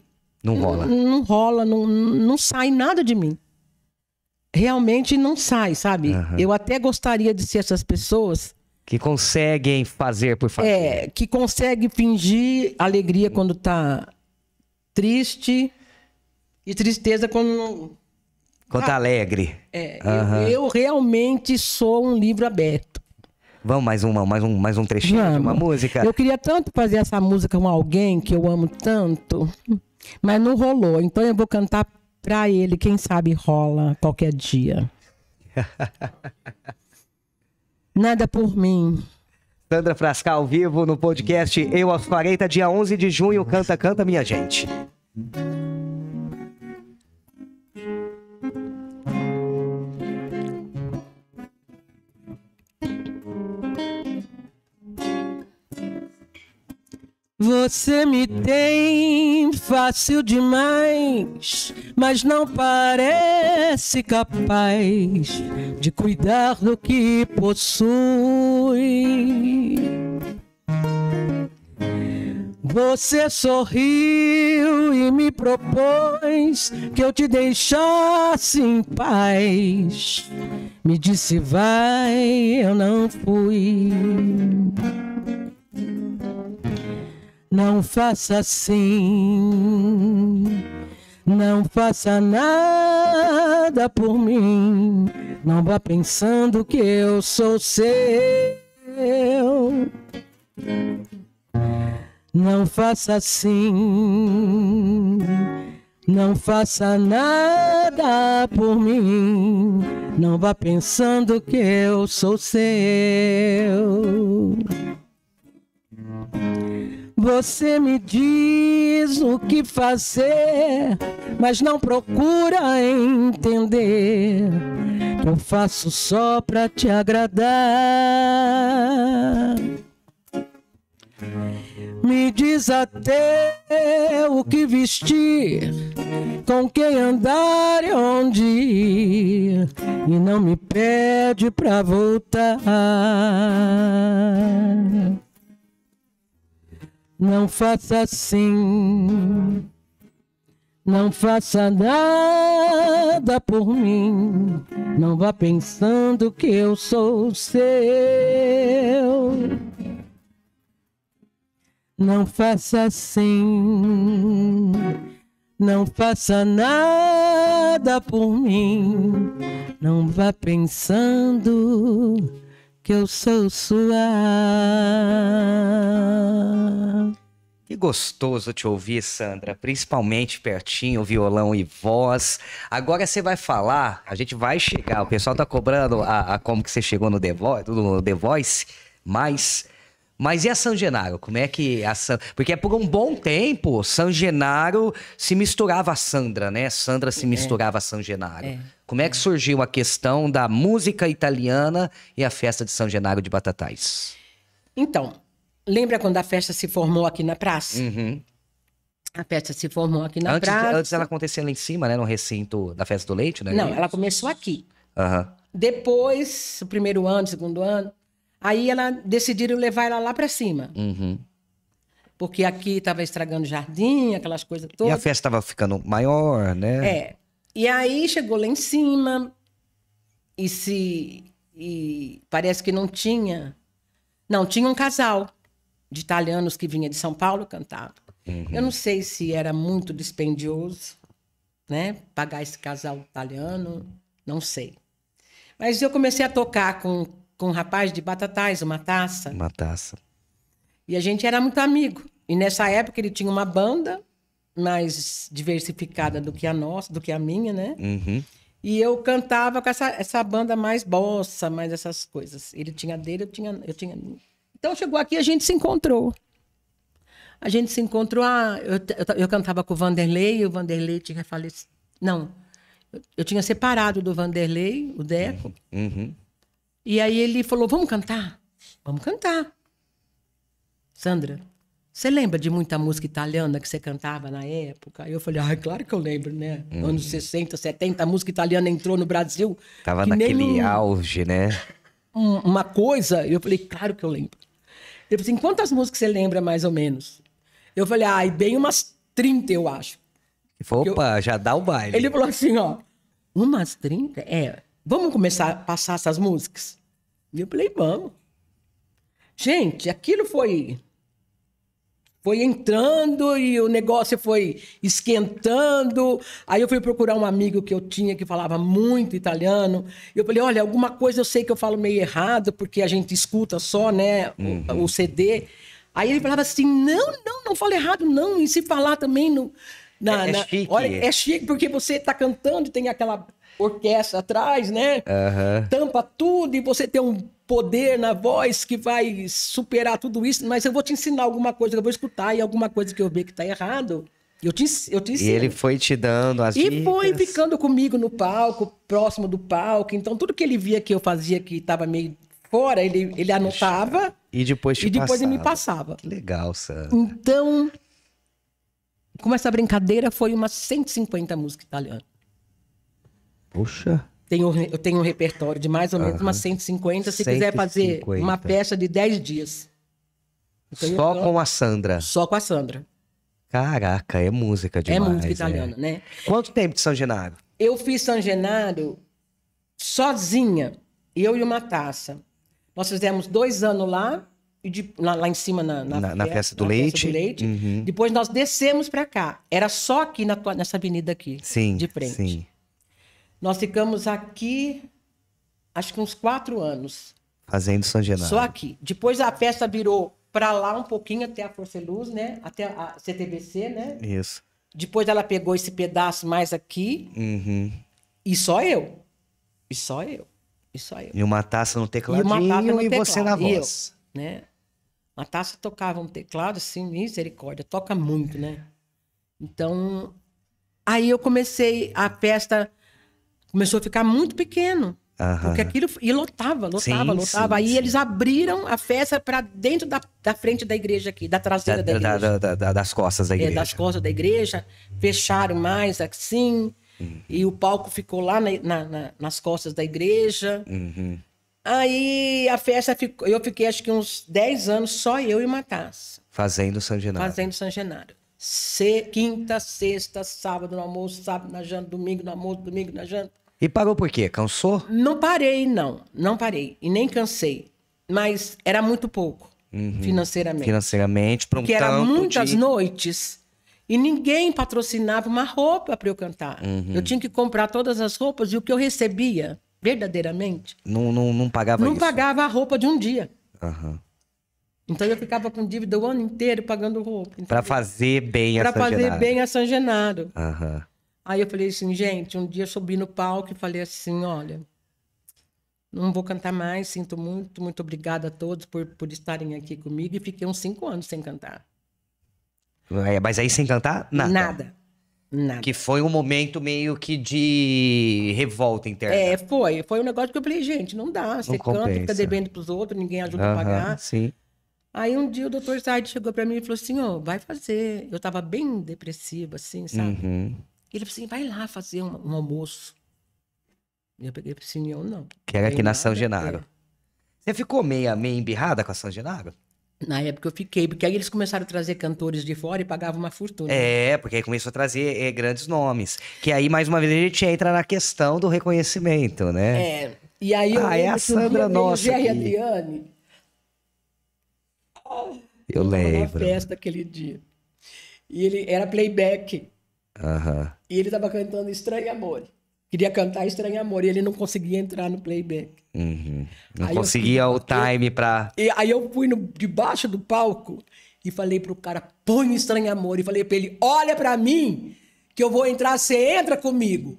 Não rola. Não, rola, não, não sai nada de mim. Realmente não sai, sabe? Uhum. Eu até gostaria de ser essas pessoas. Que conseguem fazer por fazer. É, que consegue fingir alegria quando tá triste e tristeza quando. Quando tá alegre. É, uhum. eu, eu realmente sou um livro aberto. Vamos mais uma, mais um, mais um trechinho Vamos. de uma música? Eu queria tanto fazer essa música com alguém que eu amo tanto, mas não rolou. Então eu vou cantar pra ele, quem sabe rola qualquer dia. [laughs] Nada por mim. Sandra Frascal ao vivo no podcast Eu aos 40, dia 11 de junho. Canta, canta, minha gente. Você me tem fácil demais, mas não parece capaz de cuidar do que possui. Você sorriu e me propôs que eu te deixasse em paz. Me disse vai, eu não fui. Não faça assim, não faça nada por mim. Não vá pensando que eu sou seu. Não faça assim, não faça nada por mim. Não vá pensando que eu sou seu. Você me diz o que fazer, mas não procura entender. Eu faço só pra te agradar. Me diz até o que vestir, com quem andar e onde ir, e não me pede pra voltar. Não faça assim. Não faça nada por mim. Não vá pensando que eu sou seu. Não faça assim. Não faça nada por mim. Não vá pensando que eu sou sua. Que gostoso te ouvir, Sandra, principalmente pertinho, violão e voz. Agora você vai falar, a gente vai chegar, o pessoal tá cobrando a, a como que você chegou no The, Voice, no The Voice, mas mas e a San Genaro? Como é que a San... Porque por um bom tempo, San Genaro se misturava a Sandra, né? Sandra se é. misturava a San Genaro. É. Como é que surgiu a questão da música italiana e a festa de San Genaro de Batatais? Então, lembra quando a festa se formou aqui na praça? Uhum. A festa se formou aqui na antes, praça. Antes ela acontecia lá em cima, né? No recinto da festa do leite, né? Não, ela começou aqui. Aham. Depois, o primeiro ano, segundo ano, aí ela decidiram levar ela lá pra cima. Uhum. Porque aqui tava estragando o jardim, aquelas coisas E todas. a festa tava ficando maior, né? É. E aí chegou lá em cima e se e parece que não tinha. Não, tinha um casal de italianos que vinha de São Paulo cantar. Eu não sei se era muito dispendioso, né? Pagar esse casal italiano, não sei. Mas eu comecei a tocar com, com um rapaz de Batatais, uma taça. Uma taça. E a gente era muito amigo. E nessa época ele tinha uma banda mais diversificada do que a nossa, do que a minha, né? Uhum. E eu cantava com essa, essa banda mais bossa, mais essas coisas. Ele tinha dele, eu tinha, eu tinha. Então chegou aqui, a gente se encontrou. A gente se encontrou. Ah, eu, eu, eu cantava com o Vanderlei, o Vanderlei tinha falecido. Não, eu, eu tinha separado do Vanderlei, o Deco. Uhum. E aí ele falou: Vamos cantar? Vamos cantar. Sandra, você lembra de muita música italiana que você cantava na época? Eu falei: Ah, claro que eu lembro, né? Anos 60, 70, a música italiana entrou no Brasil. Tava naquele um- auge, né? um- uma coisa. Eu falei: Claro que eu lembro. Ele falou assim: Quantas músicas você lembra mais ou menos? Eu falei: Ai, bem umas 30, eu acho. Opa, já dá o baile. Ele falou assim, ó, umas 30? É, vamos começar a passar essas músicas? E eu falei, vamos. Gente, aquilo foi foi entrando e o negócio foi esquentando. Aí eu fui procurar um amigo que eu tinha que falava muito italiano. Eu falei, olha, alguma coisa eu sei que eu falo meio errado, porque a gente escuta só, né, o, o CD. Aí ele falava assim, não, não, não fala errado, não. E se falar também no... Na, É- é na- chique. Olha, é chique porque você está cantando e tem aquela orquestra atrás, né? Aham. Tampa tudo e você tem um poder na voz que vai superar tudo isso. Mas eu vou te ensinar alguma coisa que eu vou escutar e alguma coisa que eu ver que está errado. Eu te, eu te E ensino. ele foi te dando as E dicas. foi ficando comigo no palco, próximo do palco. Então, tudo que ele via que eu fazia que estava meio fora, ele, ele anotava E depois te e depois ele me passava. passava. Que legal, Sam. Então, como essa brincadeira foi umas 150 músicas italianas. Puxa. Tenho, eu tenho um repertório de mais ou menos umas 150, se quiser fazer 150. uma peça de 10 dias. Então, Só com a Sandra. Só com a Sandra. Caraca, é música demais. é música italiana, né? Quanto tempo de São Genaro? Eu fiz São Genaro sozinha, eu e uma taça. Nós fizemos dois anos lá, e de- lá, lá em cima na, Na- na Festa do Leite. Uhum. Depois nós descemos para cá. Era só aqui na tua- nessa avenida aqui, Sim. de frente. Sim. Nós ficamos aqui, acho que uns quatro anos. Fazendo São Genaro. Só aqui. Depois a festa virou para lá um pouquinho, até a Força e Luz, né? Até a CTBC, né? Isso. Depois ela pegou esse pedaço mais aqui Uhum. e só eu. E só eu. E só eu. E uma taça no E tecladinho uma taça no e você na teclado. E eu, voz. né? Uma taça tocava um teclado, assim, misericórdia, toca muito, né? Então, aí eu comecei, a festa começou a ficar muito pequeno. Aham. Porque aquilo. E lotava, lotava, Sim, lotava. sim, aí sim. eles abriram a festa para dentro da, da frente da igreja aqui, da traseira da, da- igreja. da- da- das costas da É, igreja. das costas da igreja, fecharam mais assim, Uhum. e o palco ficou lá na- na- na- nas costas da igreja. Uhum. Aí a festa ficou. Eu fiquei acho que uns 10 anos, só eu e uma taça, Fazendo São Genaro. fazendo São Genaro. Se, quinta, sexta, sábado no almoço, sábado na janta, domingo no almoço, domingo na janta. E parou por quê? Cansou? Não parei, não. Não parei. E nem cansei. Mas era muito pouco, financeiramente. Financeiramente, para um Porque eram muitas de... noites e ninguém patrocinava uma roupa para eu cantar. Uhum. Eu tinha que comprar todas as roupas e o que eu recebia, verdadeiramente, Não, não, não pagava não isso. pagava a roupa de um dia. Aham. Então eu ficava com dívida o ano inteiro pagando roupa. Pra fazer bem a Para fazer Genaro. bem a São Genaro. Aham. Aí eu falei assim, gente, um dia eu subi no palco e falei assim, olha, não vou cantar mais, sinto muito, muito obrigada a todos por, por estarem aqui comigo e fiquei uns cinco anos sem cantar. É, Mas aí sem cantar, nada. Nada. Nada. Que foi um momento meio que de revolta interna. É, foi. Foi um negócio que eu falei, gente, não dá. Você canta, compensa. fica devendo pros outros, ninguém ajuda a Aham, pagar. Sim. Aí um dia o doutor Said chegou pra mim e falou assim, ó, vai fazer. Eu tava bem depressiva, assim, sabe? Uhum. Ele falou assim, vai lá fazer um, um almoço. E eu peguei assim, eu não. Que era aqui na São Genaro. Você ficou meia, meia embirrada com a São Genaro? Na época eu fiquei, porque aí eles começaram a trazer cantores de fora e pagavam uma fortuna. É, porque aí começou a trazer é, grandes nomes. Que aí, mais uma vez, a gente entra na questão do reconhecimento, né? É. E aí eu Ah, é a que Sandra veio nossa Jerry aqui. Adriane. Eu lembro. festa aquele dia. E ele era playback. Aham. E ele estava cantando Estranho Amor. Queria cantar Estranho Amor e ele não conseguia entrar no playback. Uhum. Não Aí eu conseguia fui- o time pra. E aí eu fui no, debaixo do palco e falei pro cara, põe Estranho Amor. E falei pra ele, olha pra mim que eu vou entrar, você entra comigo.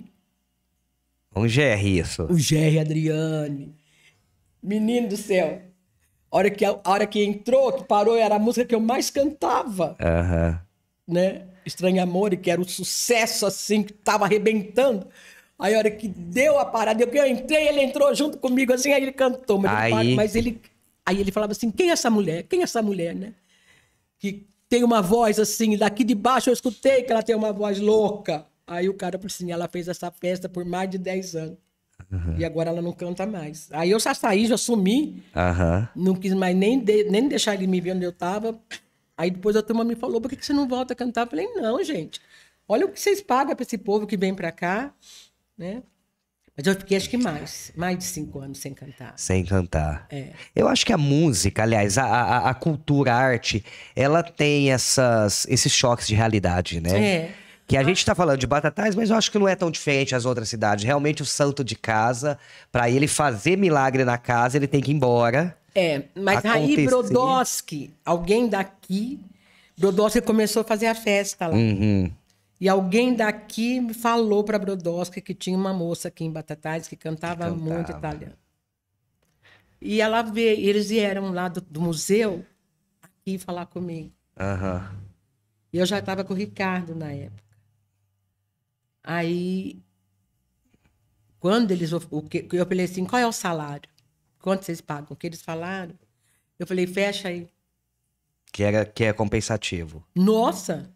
Um GR isso. O Jerry Adriane. Menino do céu. A hora que, a hora que entrou, que parou, era a música que eu mais cantava, Aham. Né? Estranho Amor, que era o sucesso, assim, que tava arrebentando. Aí a hora que deu a parada, eu, eu entrei, ele entrou junto comigo, assim, aí ele cantou. Mas, Aí- Ele, mas ele, aí ele falava assim, quem é essa mulher? Quem é essa mulher, né? Que tem uma voz, assim, daqui de baixo eu escutei que ela tem uma voz louca. Aí o cara falou assim, ela fez essa festa por mais de 10 anos. E agora ela não canta mais. Aí eu já saí, já sumi, Aham. não quis mais nem, de- nem deixar ele me ver onde eu tava. Aí depois a turma me falou, por que que você não volta a cantar? Eu falei, não, gente. Olha o que vocês pagam para esse povo que vem para cá, né? Mas eu fiquei, acho que mais, mais de cinco anos sem cantar. Sem cantar. É. Eu acho que a música, aliás, a, a, a cultura, a arte, ela tem essas, esses choques de realidade, né? É. Que a gente tá falando de Batatais, mas eu acho que não é tão diferente as outras cidades. Realmente, o santo de casa, pra ele fazer milagre na casa, ele tem que ir embora. É, mas aí Acontecer. Brodowski, alguém daqui, Brodowski começou a fazer a festa lá. Uhum. E alguém daqui me falou para Brodowski que tinha uma moça aqui em Batatais que cantava, Que cantava. muito italiano. E ela veio, eles vieram lá do, do museu aqui falar comigo. Aham. E eu já estava com o Ricardo na época. Aí, quando eles. O que, eu falei assim: qual é o salário? Quanto vocês pagam? O que eles falaram? Eu falei: fecha aí. Que, era, que é compensativo. Nossa!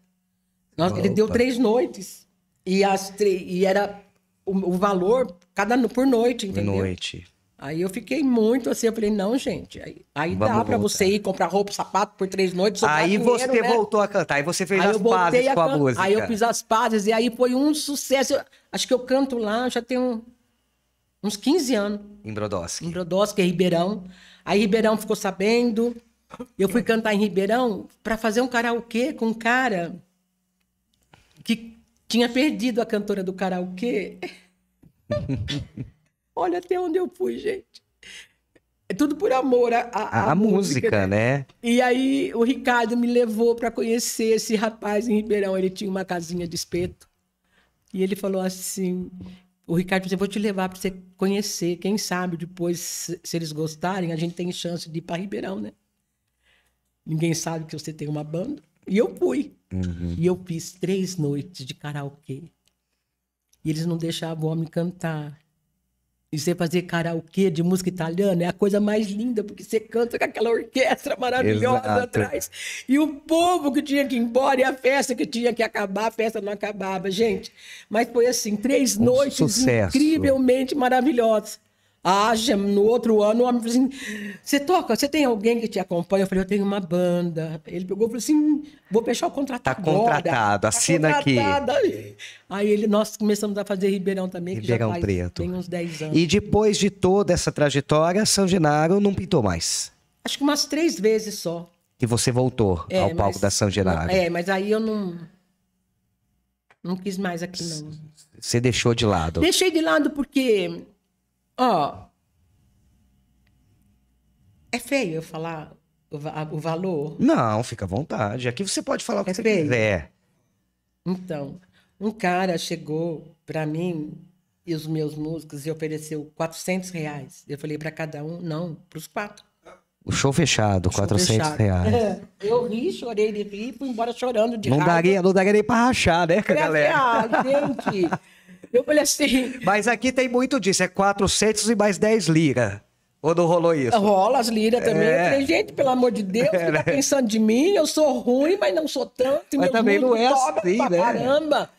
Nossa, ele deu três noites. E, as e era o, o valor cada por noite, De entendeu? noite. Aí eu fiquei muito assim, eu falei, não, gente, aí, aí dá Vamos voltar. você ir comprar roupa, sapato por três noites. Aí dinheiro, você né? voltou a cantar, aí você fez Aí as pazes a com a música. Aí eu fiz as pazes e aí foi um sucesso. Eu- acho que eu canto lá, já tenho uns 15 anos, Em Brodowski. em Brodowski, é Ribeirão. Aí Ribeirão ficou sabendo. Eu fui cantar em Ribeirão para fazer um karaokê com um cara que tinha perdido a cantora do karaokê. [laughs] Olha até onde eu fui, gente. É tudo por amor à, à- A, à a música, né? e aí o Ricardo me levou para conhecer esse rapaz em Ribeirão. Ele tinha uma casinha de espeto. E ele falou assim: o Ricardo disse, vou te levar para você conhecer. Quem sabe depois, se, se eles gostarem, a gente tem chance de ir para Ribeirão, né? Ninguém sabe que você tem uma banda. E eu fui. E eu fiz três noites de karaokê. E eles não deixavam o homem cantar. E você fazer karaokê de música italiana é a coisa mais linda, porque você canta com aquela orquestra maravilhosa Exato. atrás. E o povo que tinha que ir embora, e a festa que tinha que acabar, a festa não acabava, gente. Mas foi assim, três Um noites sucesso. incrivelmente maravilhosas. Ah, no outro ano, o homem falou assim: você toca, você tem alguém que te acompanha? Eu falei, eu tenho uma banda. Ele pegou e falou assim: vou fechar o contrato Tá agora. contratado, assina aqui. contratado. Aí ele, nós começamos a fazer Ribeirão também, que Ribeirão já faz, Preto. tem uns 10 anos. E depois de toda essa trajetória, São Genaro não pintou mais. Acho que umas três vezes só. Que você voltou É, ao palco mas- da São Genaro. É, mas aí eu não. Não quis mais aqui, não. Você deixou de lado. Deixei de lado porque, ó, é feio eu falar o, va- o valor. Não, fica à vontade. Aqui você pode falar o que É você feio. quiser. Então, um cara chegou para mim e os meus músicos e ofereceu 400 reais. Eu falei para cada um, não, para os quatro. O show fechado, Show 400 fechado. reais. É, eu ri, chorei de rir, fui embora chorando de Não raiva. daria, não daria nem pra rachar, né, galera? ah, gente, [laughs] eu falei assim, Mas aqui tem muito disso, é 400 e mais 10 lira. Ou não rolou isso? rola as liras também. É. Eu falei, gente, pelo amor de Deus, É, fica né? pensando de mim, eu sou ruim, mas não sou tanto. Mas também não é assim, né? Caramba.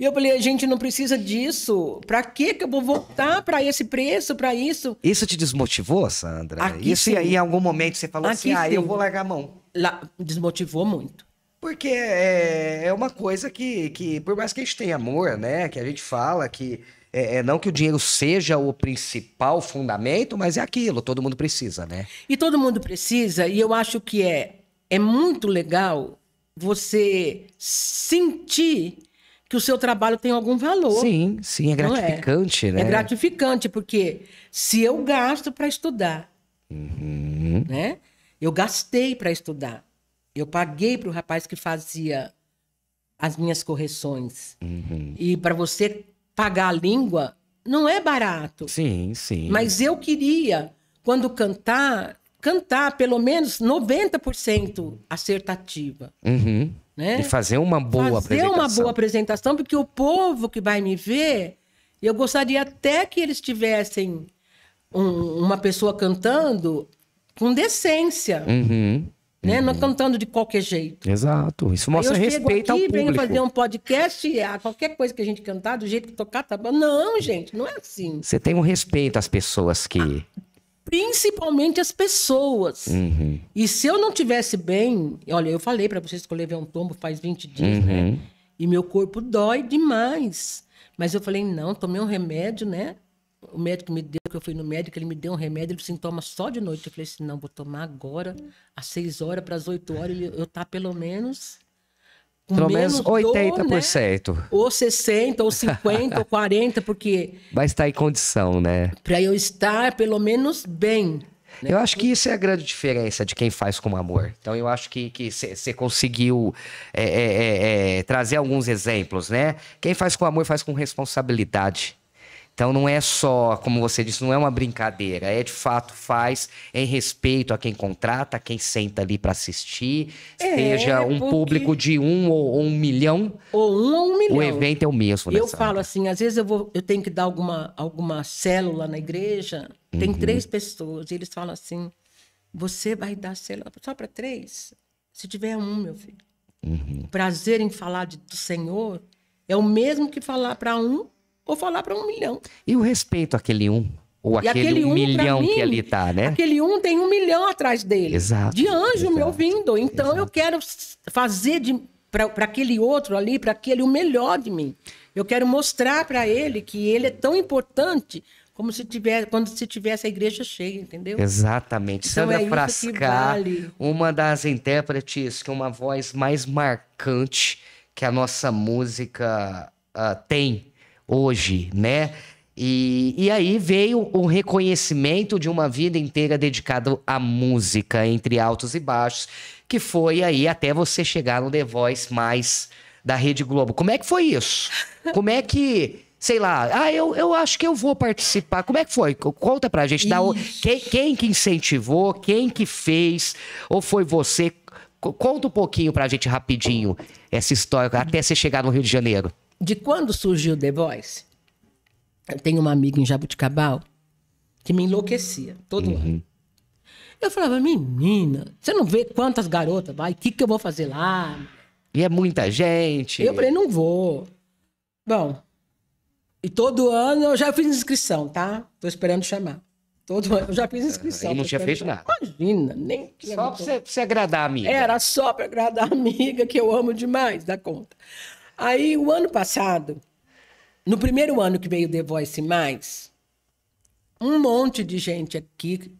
E eu falei, a gente não precisa disso. Pra que que eu vou voltar pra esse preço, pra isso? Isso te desmotivou, Sandra? Aqui Isso sim. aí, em algum momento você falou assim, Aqui ah, eu sim. vou largar a mão. Lá, desmotivou muito. Porque é, é uma coisa que, que, por mais que a gente tenha amor, né? Que a gente fala que é, é não que o dinheiro seja o principal fundamento, mas é aquilo, todo mundo precisa, né? E todo mundo precisa, e eu acho que é, é muito legal você sentir que o seu trabalho tem algum valor. Sim, sim, é é? gratificante, né? É gratificante, porque se eu gasto para estudar, Uhum. né? Eu gastei para estudar. Eu paguei para o rapaz que fazia as minhas correções. Uhum. E para você pagar a língua, não é barato. Sim, sim. Mas eu queria, quando cantar, cantar pelo menos 90% acertativa. Uhum. Né? E fazer uma boa fazer apresentação. uma boa apresentação, porque o povo que vai me ver, eu gostaria até que eles tivessem um- uma pessoa cantando com decência, Uhum. Né? Não cantando de qualquer jeito. Exato. Isso mostra eu respeito aqui, ao venho público. fazer um podcast, ah, qualquer coisa que a gente cantar, do jeito que tocar, tá bom. Não, gente, não é assim. Você tem um respeito às pessoas que. Principalmente as pessoas. Uhum. E se eu não tivesse bem, olha, eu falei pra vocês que eu levei um tombo faz 20 dias, Uhum. né? E meu corpo dói demais. Mas eu falei, não, tomei um remédio, né? O médico me deu, que eu fui no médico, ele me deu um remédio, ele sintoma só de noite. Eu falei assim, não, vou tomar agora, às 6 horas para as 8 horas, eu tá pelo menos com Pelo menos dor, 80%. né? Ou 60, ou 50, ou 40, porque Vai estar em condição, né? para eu estar pelo menos bem. né? Eu acho que isso é a grande diferença de quem faz com amor. Então eu acho que você conseguiu é, é, é, é, trazer alguns exemplos, né? Quem faz com amor faz com responsabilidade. Então não é só, como você disse, não é uma brincadeira. É de fato faz em respeito a quem contrata, a quem senta ali para assistir, É, seja um porque- público de um ou, ou um milhão, Ou um ou um milhão. o evento é o mesmo. né, Eu falo assim, às vezes eu, vou, eu tenho que dar alguma, alguma célula na igreja, tem Uhum. três pessoas, e eles falam assim, você vai dar célula só para três? Se tiver um, meu filho. Uhum. O prazer em falar de- do Senhor é o mesmo que falar para um ou falar para um milhão. E o respeito àquele um, ou aquele, aquele um milhão mim, que ali tá, né? Aquele um tem um milhão atrás dele. Exato, De anjo me exato, ouvindo. Então eu quero fazer para aquele outro ali, para aquele o melhor de mim. Eu quero mostrar para ele que ele é tão importante como se tiver, quando se tivesse a igreja cheia, entendeu? Exatamente. Então Sandra é Frascar, vale. uma das intérpretes com uma voz mais marcante que a nossa música ah, tem hoje, né? E, e aí veio o reconhecimento de uma vida inteira dedicada à música, entre altos e baixos, que foi aí até você chegar no The Voice mais da Rede Globo. Como é que foi isso? Como é que, sei lá, ah, eu, eu acho que eu vou participar. Como é que foi? Co- Conta pra gente. O- quem, quem que incentivou? Quem que fez? Ou foi você? Co- Conta um pouquinho pra gente rapidinho essa história, até você chegar no Rio de Janeiro. De quando surgiu The Voice, eu tenho uma amiga em Jabuticabal que me enlouquecia todo ano. Eu falava, menina, você não vê quantas garotas vai? O que, que eu vou fazer lá? E é muita gente. Eu falei, não vou. Bom, e todo ano eu já fiz inscrição, tá? Tô esperando chamar. Todo ano eu já fiz inscrição. E não tinha feito chamar. Imagina, nem tinha Só pra você, pra você agradar a amiga. Era só para agradar a amiga que eu amo demais, da conta. Aí, o ano passado, no primeiro ano que veio The Voice Mais, um monte de gente aqui.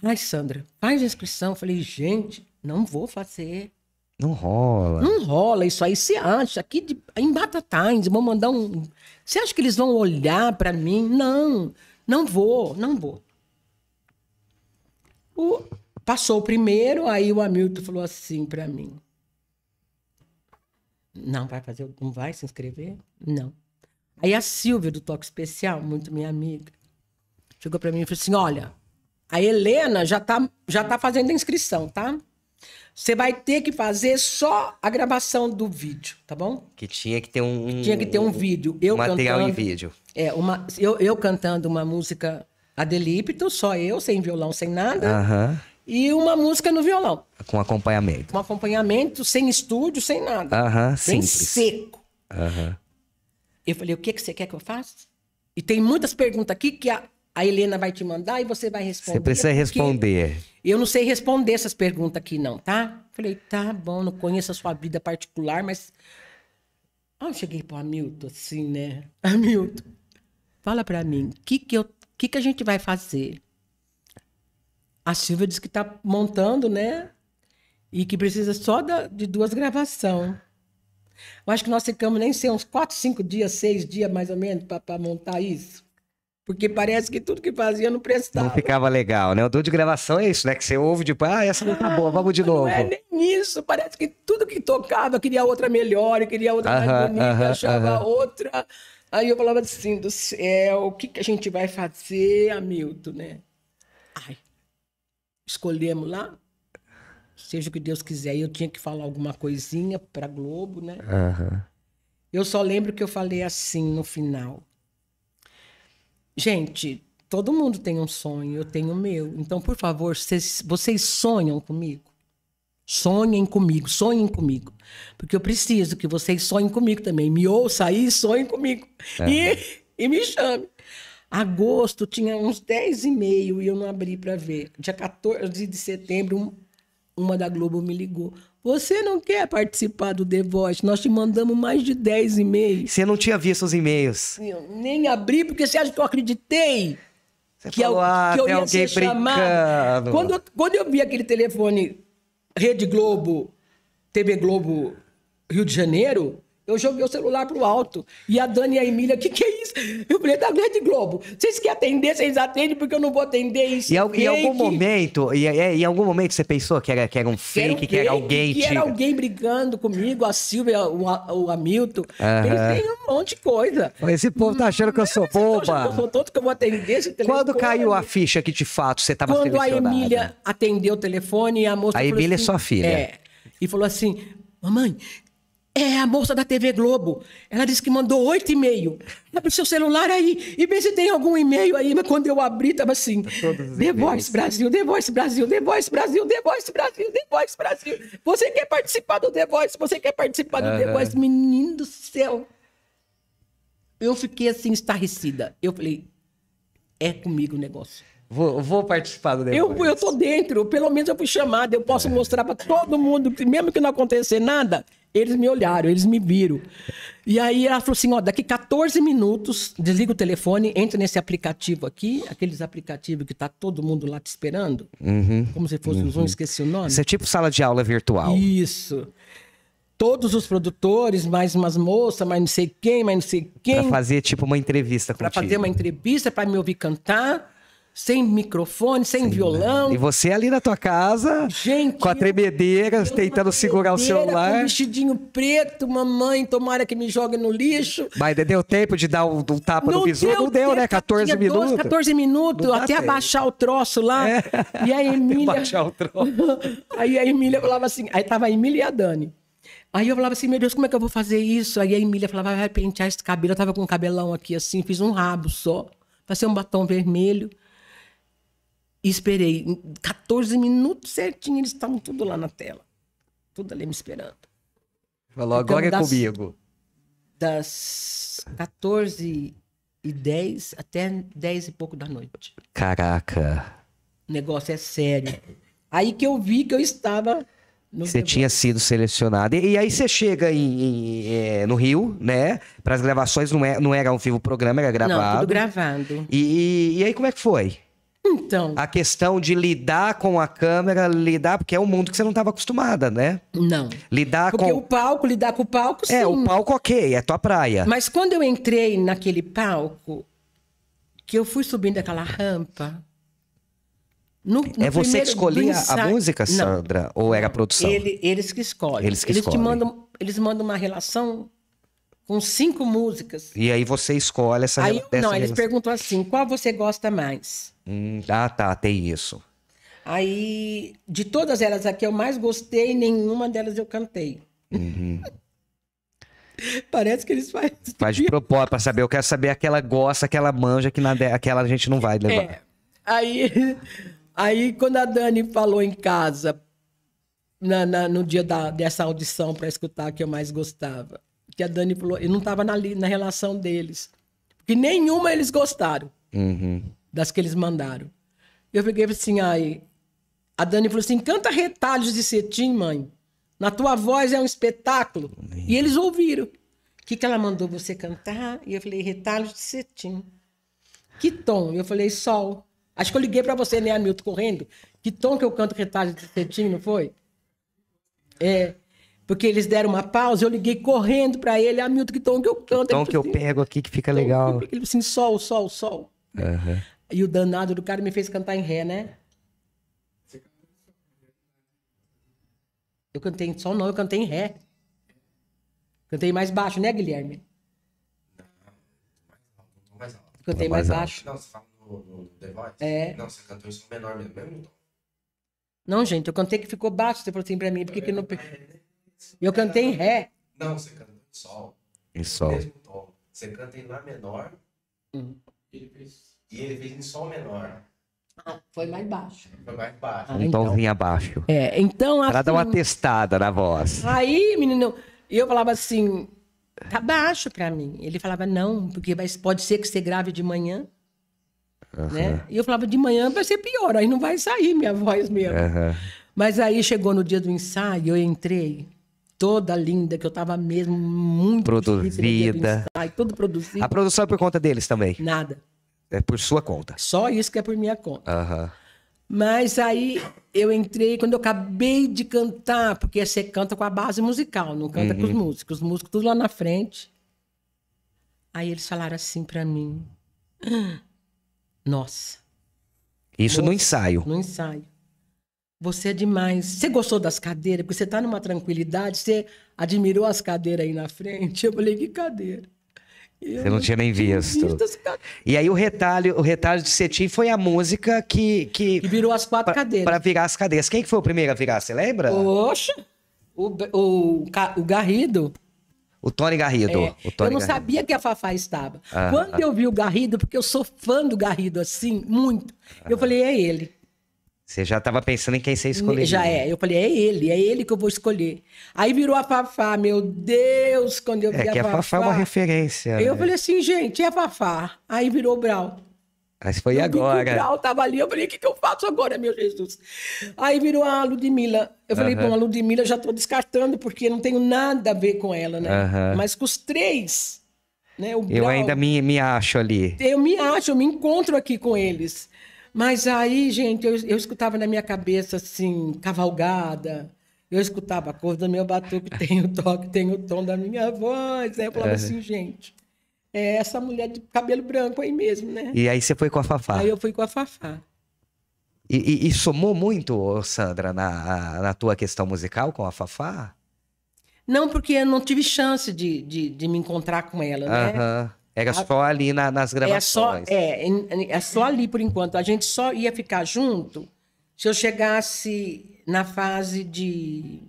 Ai, Sandra, faz a inscrição. Eu falei, gente, não vou fazer. Não rola. Não rola isso aí. Você acha aqui de, em Batatais, vão mandar um. Você acha que eles vão olhar para mim? Não, não vou, não vou. O- passou o primeiro, aí o Hamilton falou assim para mim: Não vai fazer, não vai se inscrever? Não. Aí a Silvia do Toque Especial, muito minha amiga, chegou para mim e falou assim: Olha, a Helena já tá, já tá fazendo a inscrição, tá? Você vai ter que fazer só a gravação do vídeo, tá bom? Que tinha que ter um. um- Tinha que ter um vídeo. Eu material em cantando, vídeo. É, uma, eu, eu cantando uma música Adelípito, só eu, sem violão, sem nada. Aham. E uma música no violão. Com acompanhamento. Um acompanhamento, sem estúdio, sem nada. Aham, Bem simples. seco. Aham. Eu falei, o que, que você quer que eu faça? E tem muitas perguntas aqui que a, a Helena vai te mandar e você vai responder. Você precisa responder. Eu não sei responder essas perguntas aqui, não, tá? Falei, tá bom, não conheço a sua vida particular, mas. Ah, eu cheguei pro Hamilton, assim, né? [laughs] Hamilton, fala pra mim, o que, que, eu, que, que a gente vai fazer? A Silvia disse que tá montando, né? E que precisa só da- de duas gravações. Eu acho que nós ficamos nem sei, uns quatro, cinco dias, seis dias mais ou menos, para montar isso. Porque parece que tudo que fazia não prestava. Não ficava legal, né? O dor de gravação é isso, né? Que você ouve, tipo, ah, essa não tá boa, vamos de novo. Não é nem isso. Parece que tudo que tocava queria outra melhor, queria outra mais Aham, bonita, aham, achava aham. outra. Aí eu falava assim, do céu, o que, que a gente vai fazer, Hamilton, né? Ai, escolhemos lá, seja o que Deus quiser. Eu tinha que falar alguma coisinha para Globo, né? Aham. Eu só lembro que eu falei assim no final. Gente, todo mundo tem um sonho, eu tenho o meu. Então, por favor, vocês, vocês sonham comigo? Sonhem comigo, sonhem comigo. Porque eu preciso que vocês sonhem comigo também. Me ouça aí, sonhem comigo. E, [laughs] e me chame. Agosto tinha uns 10 e meio e eu não abri para ver. Dia 14 de setembro, um- uma da Globo me ligou. Você não quer participar do The Voice? Nós te mandamos mais de 10 e-mails. Você não tinha visto os e-mails. Eu nem abri, porque você acha que eu acreditei? Você que eu, falou, ah, que eu ia alguém ser brincando. Quando, eu- quando eu vi aquele telefone Rede Globo, TV Globo Rio de Janeiro, eu joguei o celular pro alto. E a Dani e a Emília, o que, que é isso? Eu falei, da Rede Globo. Vocês querem atender, vocês atendem, porque eu não vou atender isso. E, é em algum fake." momento, e, é, em algum momento você pensou que era, que era um Que era fake, que era fake, alguém que te... era alguém brigando comigo, a Silvia, o, o Hamilton. Aham. Pensei em um monte de coisa. Esse povo tá achando que eu sou tá que Eu boba. sou tonto que eu vou atender esse telefone. Quando caiu a ficha que de fato você tava Quando a? Emília atendeu o telefone e a moça A Emília é assim, sua filha. É. E falou assim: Mamãe, é a moça da TV Globo. Ela disse que mandou oito e-mail. Abre seu celular aí e vê se tem algum e-mail aí. Mas quando eu abri, tava assim: The Voice Brasil, The Voice Brasil, The Voice Brasil, The Voice Brasil, The Voice Brasil. Você quer participar do The Voice? Você quer participar do The Voice? Menino do céu. Eu fiquei assim, estarrecida. Eu falei: É comigo o negócio. Vou, vou participar do Eu, depois. eu tô dentro, pelo menos eu fui chamada, eu posso mostrar para todo mundo, mesmo que não acontecer nada, eles me olharam, eles me viram. E aí ela falou assim: ó, daqui 14 minutos, desliga o telefone, entra nesse aplicativo aqui, aqueles aplicativos que tá todo mundo lá te esperando, como se fosse os um, esqueci o nome. Isso é tipo sala de aula virtual. Isso. Todos os produtores, mais umas moças, mais não sei quem, mais não sei quem Pra fazer tipo uma entrevista para contigo. fazer uma entrevista, para me ouvir cantar, sem microfone, sem violão. E você ali na tua casa, Gente, com a tremedeira, eu- tentando segurar o tremedeira, Com um celular. vestidinho preto, mamãe, tomara que me jogue no lixo. Mas deu tempo de dar um, um tapa no bisu? Não deu, tempo, né? 14 tinha 12, minutos. 14 minutos, Não até abaixar o troço lá. É. E a [laughs] Emília. baixar o troço. [laughs] aí a Emília falava assim, aí tava a Emília e a Dani. Aí eu falava assim, meu Deus, como é que eu vou fazer isso? Aí a Emília falava, vai pentear esse cabelo. Eu tava com um cabelão aqui assim, fiz um rabo só. Passei um batom vermelho. E esperei. Em 14 minutos certinho, eles estavam tudo lá na tela. Tudo ali me esperando. Falou, Então, agora é das- comigo. Das 14 e 10 até 10 e pouco da noite. Caraca. O negócio é sério. Aí que eu vi que eu estava Você tinha sido selecionado. E, e aí você chega em, em, eh, no Rio, né? Para as gravações, não, é, não era ao vivo programa, era Não, gravado. tudo gravando. E, e aí como é que foi? Então, A questão de lidar com a câmera, lidar, porque é um mundo que você não estava acostumada, né? não. Lidar Porque com. o palco, lidar com o palco, sim. É, o palco ok, é tua praia. Mas quando eu entrei naquele palco, que eu fui subindo aquela rampa. no- no é você que escolhia a ensaio- música, Não. Sandra? Ou era a produção? Ele- eles que escolhem. Eles que te escolhem. mandam, eles mandam uma relação com cinco músicas. E aí você escolhe essa Aí, não, eles relação. perguntam assim: qual você gosta mais? Hum, ah, tá, tem isso. Aí, de todas elas aqui, eu mais gostei, nenhuma delas eu cantei. Uhum. [laughs] Parece que eles fazem. Faz de propósito pra saber. Eu quero saber aquela gosta, aquela manja que na de- aquela a gente não vai levar. É. Aí, aí, quando a Dani falou em casa, na- na- no dia da- dessa audição para escutar a que eu mais gostava, que a Dani falou, eu não estava na, na relação deles. Porque nenhuma eles gostaram Uhum. das que eles mandaram. Eu peguei assim, aí. A Dani falou assim: canta retalhos de cetim, mãe. Na tua voz é um espetáculo. E eles ouviram. O que, que ela mandou você cantar? E eu falei: retalhos de cetim. Que tom? Eu falei: sol. Acho que eu liguei para você, né, Hamilton, correndo. Que tom que eu canto retalhos de cetim, não foi? É. Porque eles deram uma pausa, eu liguei correndo para ele, Hamilton, que tom que eu canto? Tom Ele que eu assim, pego aqui que fica "Tom que legal. pego." Ele assim: sol, sol, sol. Aham. E o danado do cara me fez cantar em ré, né? Eu cantei em sol, não, eu cantei em ré. Cantei mais baixo, né, Guilherme? mais alto. Cantei Mais mais alto. baixo. Não, você fala no, no The Voice? É. Não, você cantou em som menor mesmo, mesmo tom. Não, gente, eu cantei que ficou baixo. Você falou assim pra mim, por que que não... Eu cantei em ré. Não, você cantou em sol. Em sol. Mesmo tom. Você canta em lá menor Hum. e ele fez, e ele fez em sol menor. Ah, foi mais baixo. Foi mais baixo. Ah, Um então. tomzinho abaixo. É, então Pra dar uma assim... testada na voz. Aí, menino, eu falava assim, tá baixo pra mim. Ele falava, não, porque pode ser que você grave de manhã. Né? E eu falava, de manhã vai ser pior, aí não vai sair minha voz mesmo. Aham. Mas aí chegou no dia do ensaio, eu entrei toda linda, que eu tava mesmo muito Produzida. tudo produzido. A produção é por conta deles também. Nada. É por sua conta. Só isso que é por minha conta. Aham. Mas aí eu entrei, quando eu acabei de cantar, porque você canta com a base musical, não canta com os músicos. Os músicos tudo lá na frente. Aí eles falaram assim pra mim. "Ah, [gasps] Nossa, Isso no ensaio. no ensaio. Você é demais. Você gostou das cadeiras? Porque você tá numa tranquilidade, você admirou as cadeiras aí na frente. Eu falei, que cadeira? Eu Você não tinha nem visto. cadeiras. E aí o retalho, o retalho de cetim foi a música que que E virou as quatro cadeiras. para virar as cadeiras. Quem que foi o primeiro a virar? Você lembra? Poxa, o, o, o Garrido. O Tony Garrido. É, o Tony eu não Garrido. sabia que a Fafá estava. Ah, Quando eu vi o Garrido, porque eu sou fã do Garrido, assim, muito, eu falei, é ele. Você já estava pensando em quem você escolheria. Já é. Eu falei, é ele, é ele que eu vou escolher. Aí virou a Fafá, meu Deus, quando eu vi É que a a Fafá é uma referência. Eu né? falei assim, gente, é a Fafá. Aí virou o Brau. Mas foi Eu vi que O agora. Brau tava ali, eu falei, o que, que eu faço agora, meu Jesus? Aí virou a Ludmilla. Eu falei, bom, a Ludmilla eu já tô descartando, porque não tenho nada a ver com ela, né? Mas com os três, né? O Eu Brau, ainda me, me acho ali. eu me acho, eu me encontro aqui com eles. Mas aí, gente, eu, eu escutava na minha cabeça, assim, cavalgada. Eu escutava a cor do meu batuque, [laughs] tem o toque, tem o tom da minha voz. Aí eu falava assim, gente, é essa mulher de cabelo branco aí mesmo, né? E aí você foi com a Fafá. Aí eu fui com a Fafá. E, e- e somou muito, Sandra, na, na tua questão musical com a Fafá? Não, porque eu não tive chance de, de, de me encontrar com ela, né? Aham. Era só ali na- nas É só, gravações. é, em- é só ali por enquanto. A gente só ia ficar junto se eu chegasse na fase de.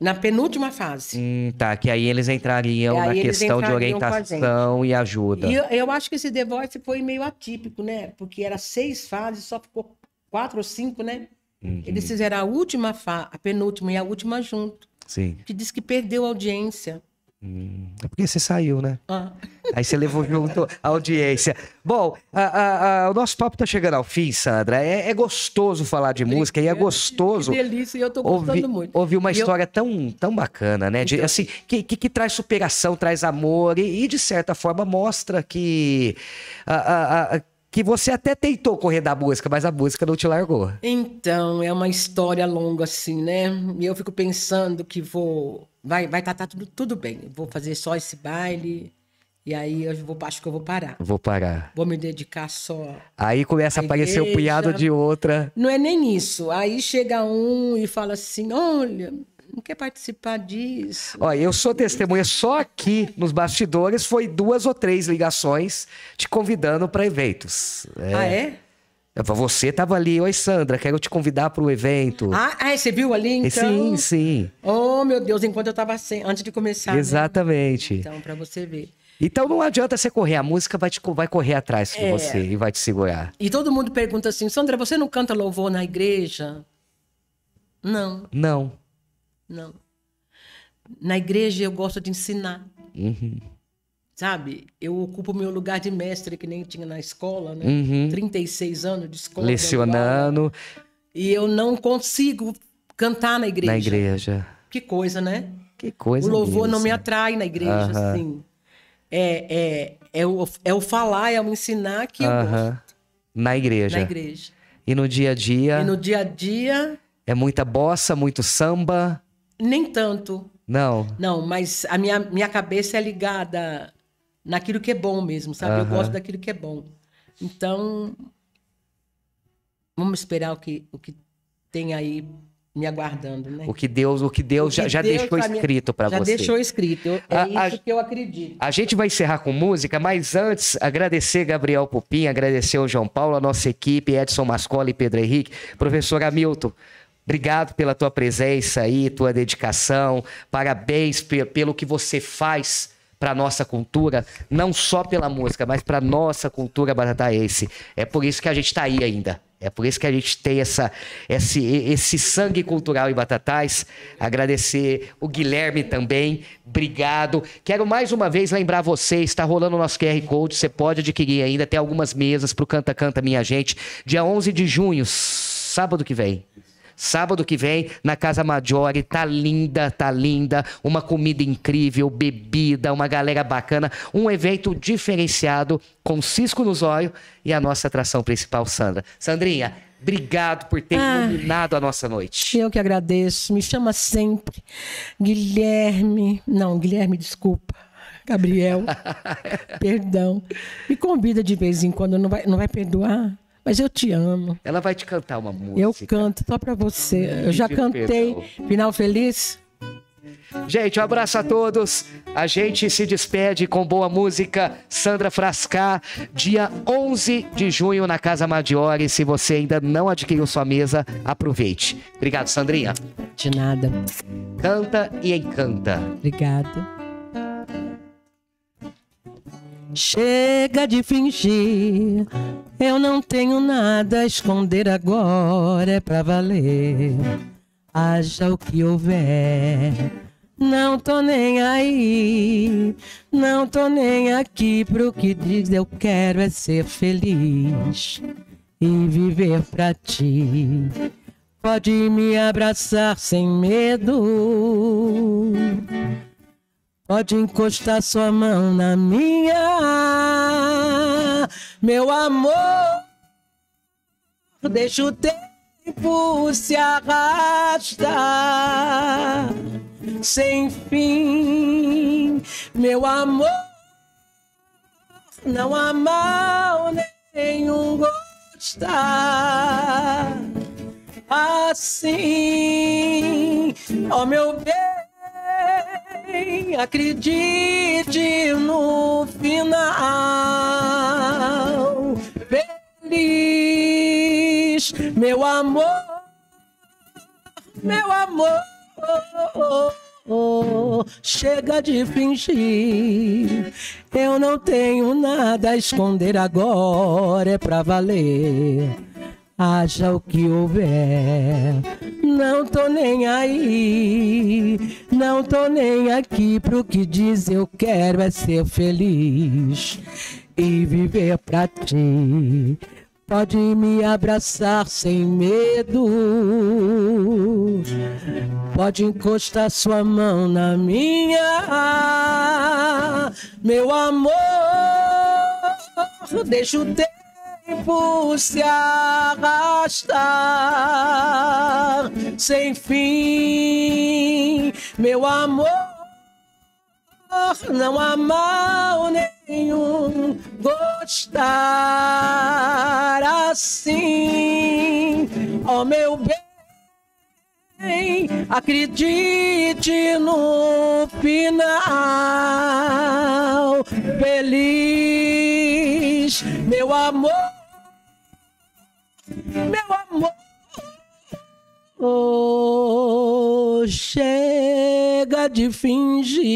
Na penúltima fase. Hum, tá, que aí eles entrariam É, aí na eles questão de entrariam a orientação e ajuda. E eu, eu acho que esse The Voice foi meio atípico, né? Porque era seis fases, só ficou quatro ou cinco, né? Uhum. Eles fizeram a última fase, a penúltima e a última junto. Sim. Que diz que perdeu a audiência. É porque você saiu, né? Ah. Aí você levou junto a audiência. Bom, a- a- a- o nosso papo tá chegando ao fim, Sandra. É, é gostoso falar de música e é gostoso Que delícia, e eu gostando ouvir, muito. ouvir uma E eu- história tão, tão bacana, né? De, Então- assim, que, que, que traz superação, traz amor e, e, de certa forma, mostra que, que você até tentou correr da música, mas a música não te largou. Então, é uma história longa, assim, né? E eu fico pensando que vou. Vai vai tá, tá tudo, tudo bem. Eu Vou fazer só esse baile. E aí eu vou, acho que eu vou parar. Vou parar. Vou me dedicar só. Aí começa a aparecer o igreja. punhado de outra. Não é nem isso. Aí chega um e fala assim: olha, não quer participar disso. Olha, eu sou testemunha só aqui nos bastidores, foi duas ou três ligações te convidando para eventos. É. Ah, é? Você tava ali, oi Sandra, quero te convidar para o evento. Ah, ah, você viu ali então? Sim, sim, Oh, meu Deus, enquanto eu tava sem, antes de começar. né? exatamente. Então, para você ver. Então não adianta você correr, a música vai, te, vai correr atrás de É. você e vai te segurar. E todo mundo pergunta assim: Sandra, você não canta louvor na igreja? Não, Não. Não. Na igreja eu gosto de ensinar. Uhum. Sabe? Eu ocupo meu lugar de mestre, que nem tinha na escola, né? Uhum. 36 anos de escola. Lecionando E eu não consigo cantar na igreja. na igreja. Que coisa, né? Que coisa o louvor não mesmo. me atrai na igreja, Aham. assim. É, é, é, o, é o falar, é o ensinar que eu gosto Na igreja. na igreja. E no dia a dia E no dia a dia, é muita bossa, muito samba. Nem tanto. Não. Não, mas a minha, minha cabeça é ligada naquilo que é bom mesmo, sabe? Eu Aham. gosto daquilo que é bom. Então, vamos esperar o que, o que tem aí me aguardando, né? O que Deus, o que Deus O já, que já Deus deixou já me- escrito para Já você. deixou escrito. Eu- É A- a- isso que eu acredito. A gente vai encerrar com música, mas antes, agradecer Gabriel Pupim, agradecer o João Paulo, a nossa equipe, Edson Mascola e Pedro Henrique. Professor Hamilton, obrigado pela tua presença aí, tua dedicação. Parabéns pe- pelo que você faz para nossa cultura, não só pela música, mas para nossa cultura batataense. É por isso que a gente está aí ainda. É por isso que a gente tem essa, esse, esse sangue cultural em Batatais. Agradecer o Guilherme também. Obrigado. Quero mais uma vez lembrar você, está rolando o nosso QR Code, você pode adquirir ainda, tem algumas mesas para o Canta Canta Minha Gente. Dia 11 de junho, sábado que vem. Sábado que vem, na Casa Maggiore, tá linda, tá linda, uma comida incrível, bebida, uma galera bacana, um evento diferenciado com Cisco nos olhos e a nossa atração principal, Sandra. Sandrinha, obrigado por ter Ah. iluminado a nossa noite. Eu que agradeço. Me chama sempre. Guilherme. Não, Guilherme, desculpa. Gabriel. [laughs] Perdão. Me convida de vez em quando. Não vai, não vai perdoar? Mas eu te amo. Ela vai te cantar uma música. Eu canto só pra você. Eu já cantei. Final feliz? Gente, um abraço a todos. A gente se despede com boa música. Sandra Frascar, dia 11 de junho na Casa Maggiore. Se você ainda não adquiriu sua mesa, aproveite. Obrigado, Sandrinha. De nada. Canta e encanta. Obrigada. Chega de fingir, eu não tenho nada a esconder agora, é pra valer. Haja o que houver, não tô nem aí, não tô nem aqui pro que diz. Eu quero é ser feliz e viver pra ti. Pode me abraçar sem medo. Pode encostar sua mão na minha, meu amor. Deixa o tempo se arrastar sem fim, meu amor. Não há mal nenhum gostar assim, ó meu bem, acredite no final. Feliz, meu amor, meu amor. Chega de fingir, eu não tenho nada a esconder agora, é pra valer. Haja o que houver, não tô nem aí, não tô nem aqui pro que diz. Eu quero é ser feliz e viver pra ti. Pode me abraçar sem medo, pode encostar sua mão na minha, meu amor. Deixa o tempo se arrastar sem fim, meu amor. Não há mal nenhum gostar assim, ó meu bem. Acredite no final, feliz, meu amor, meu amor. Oh, chega de fingir.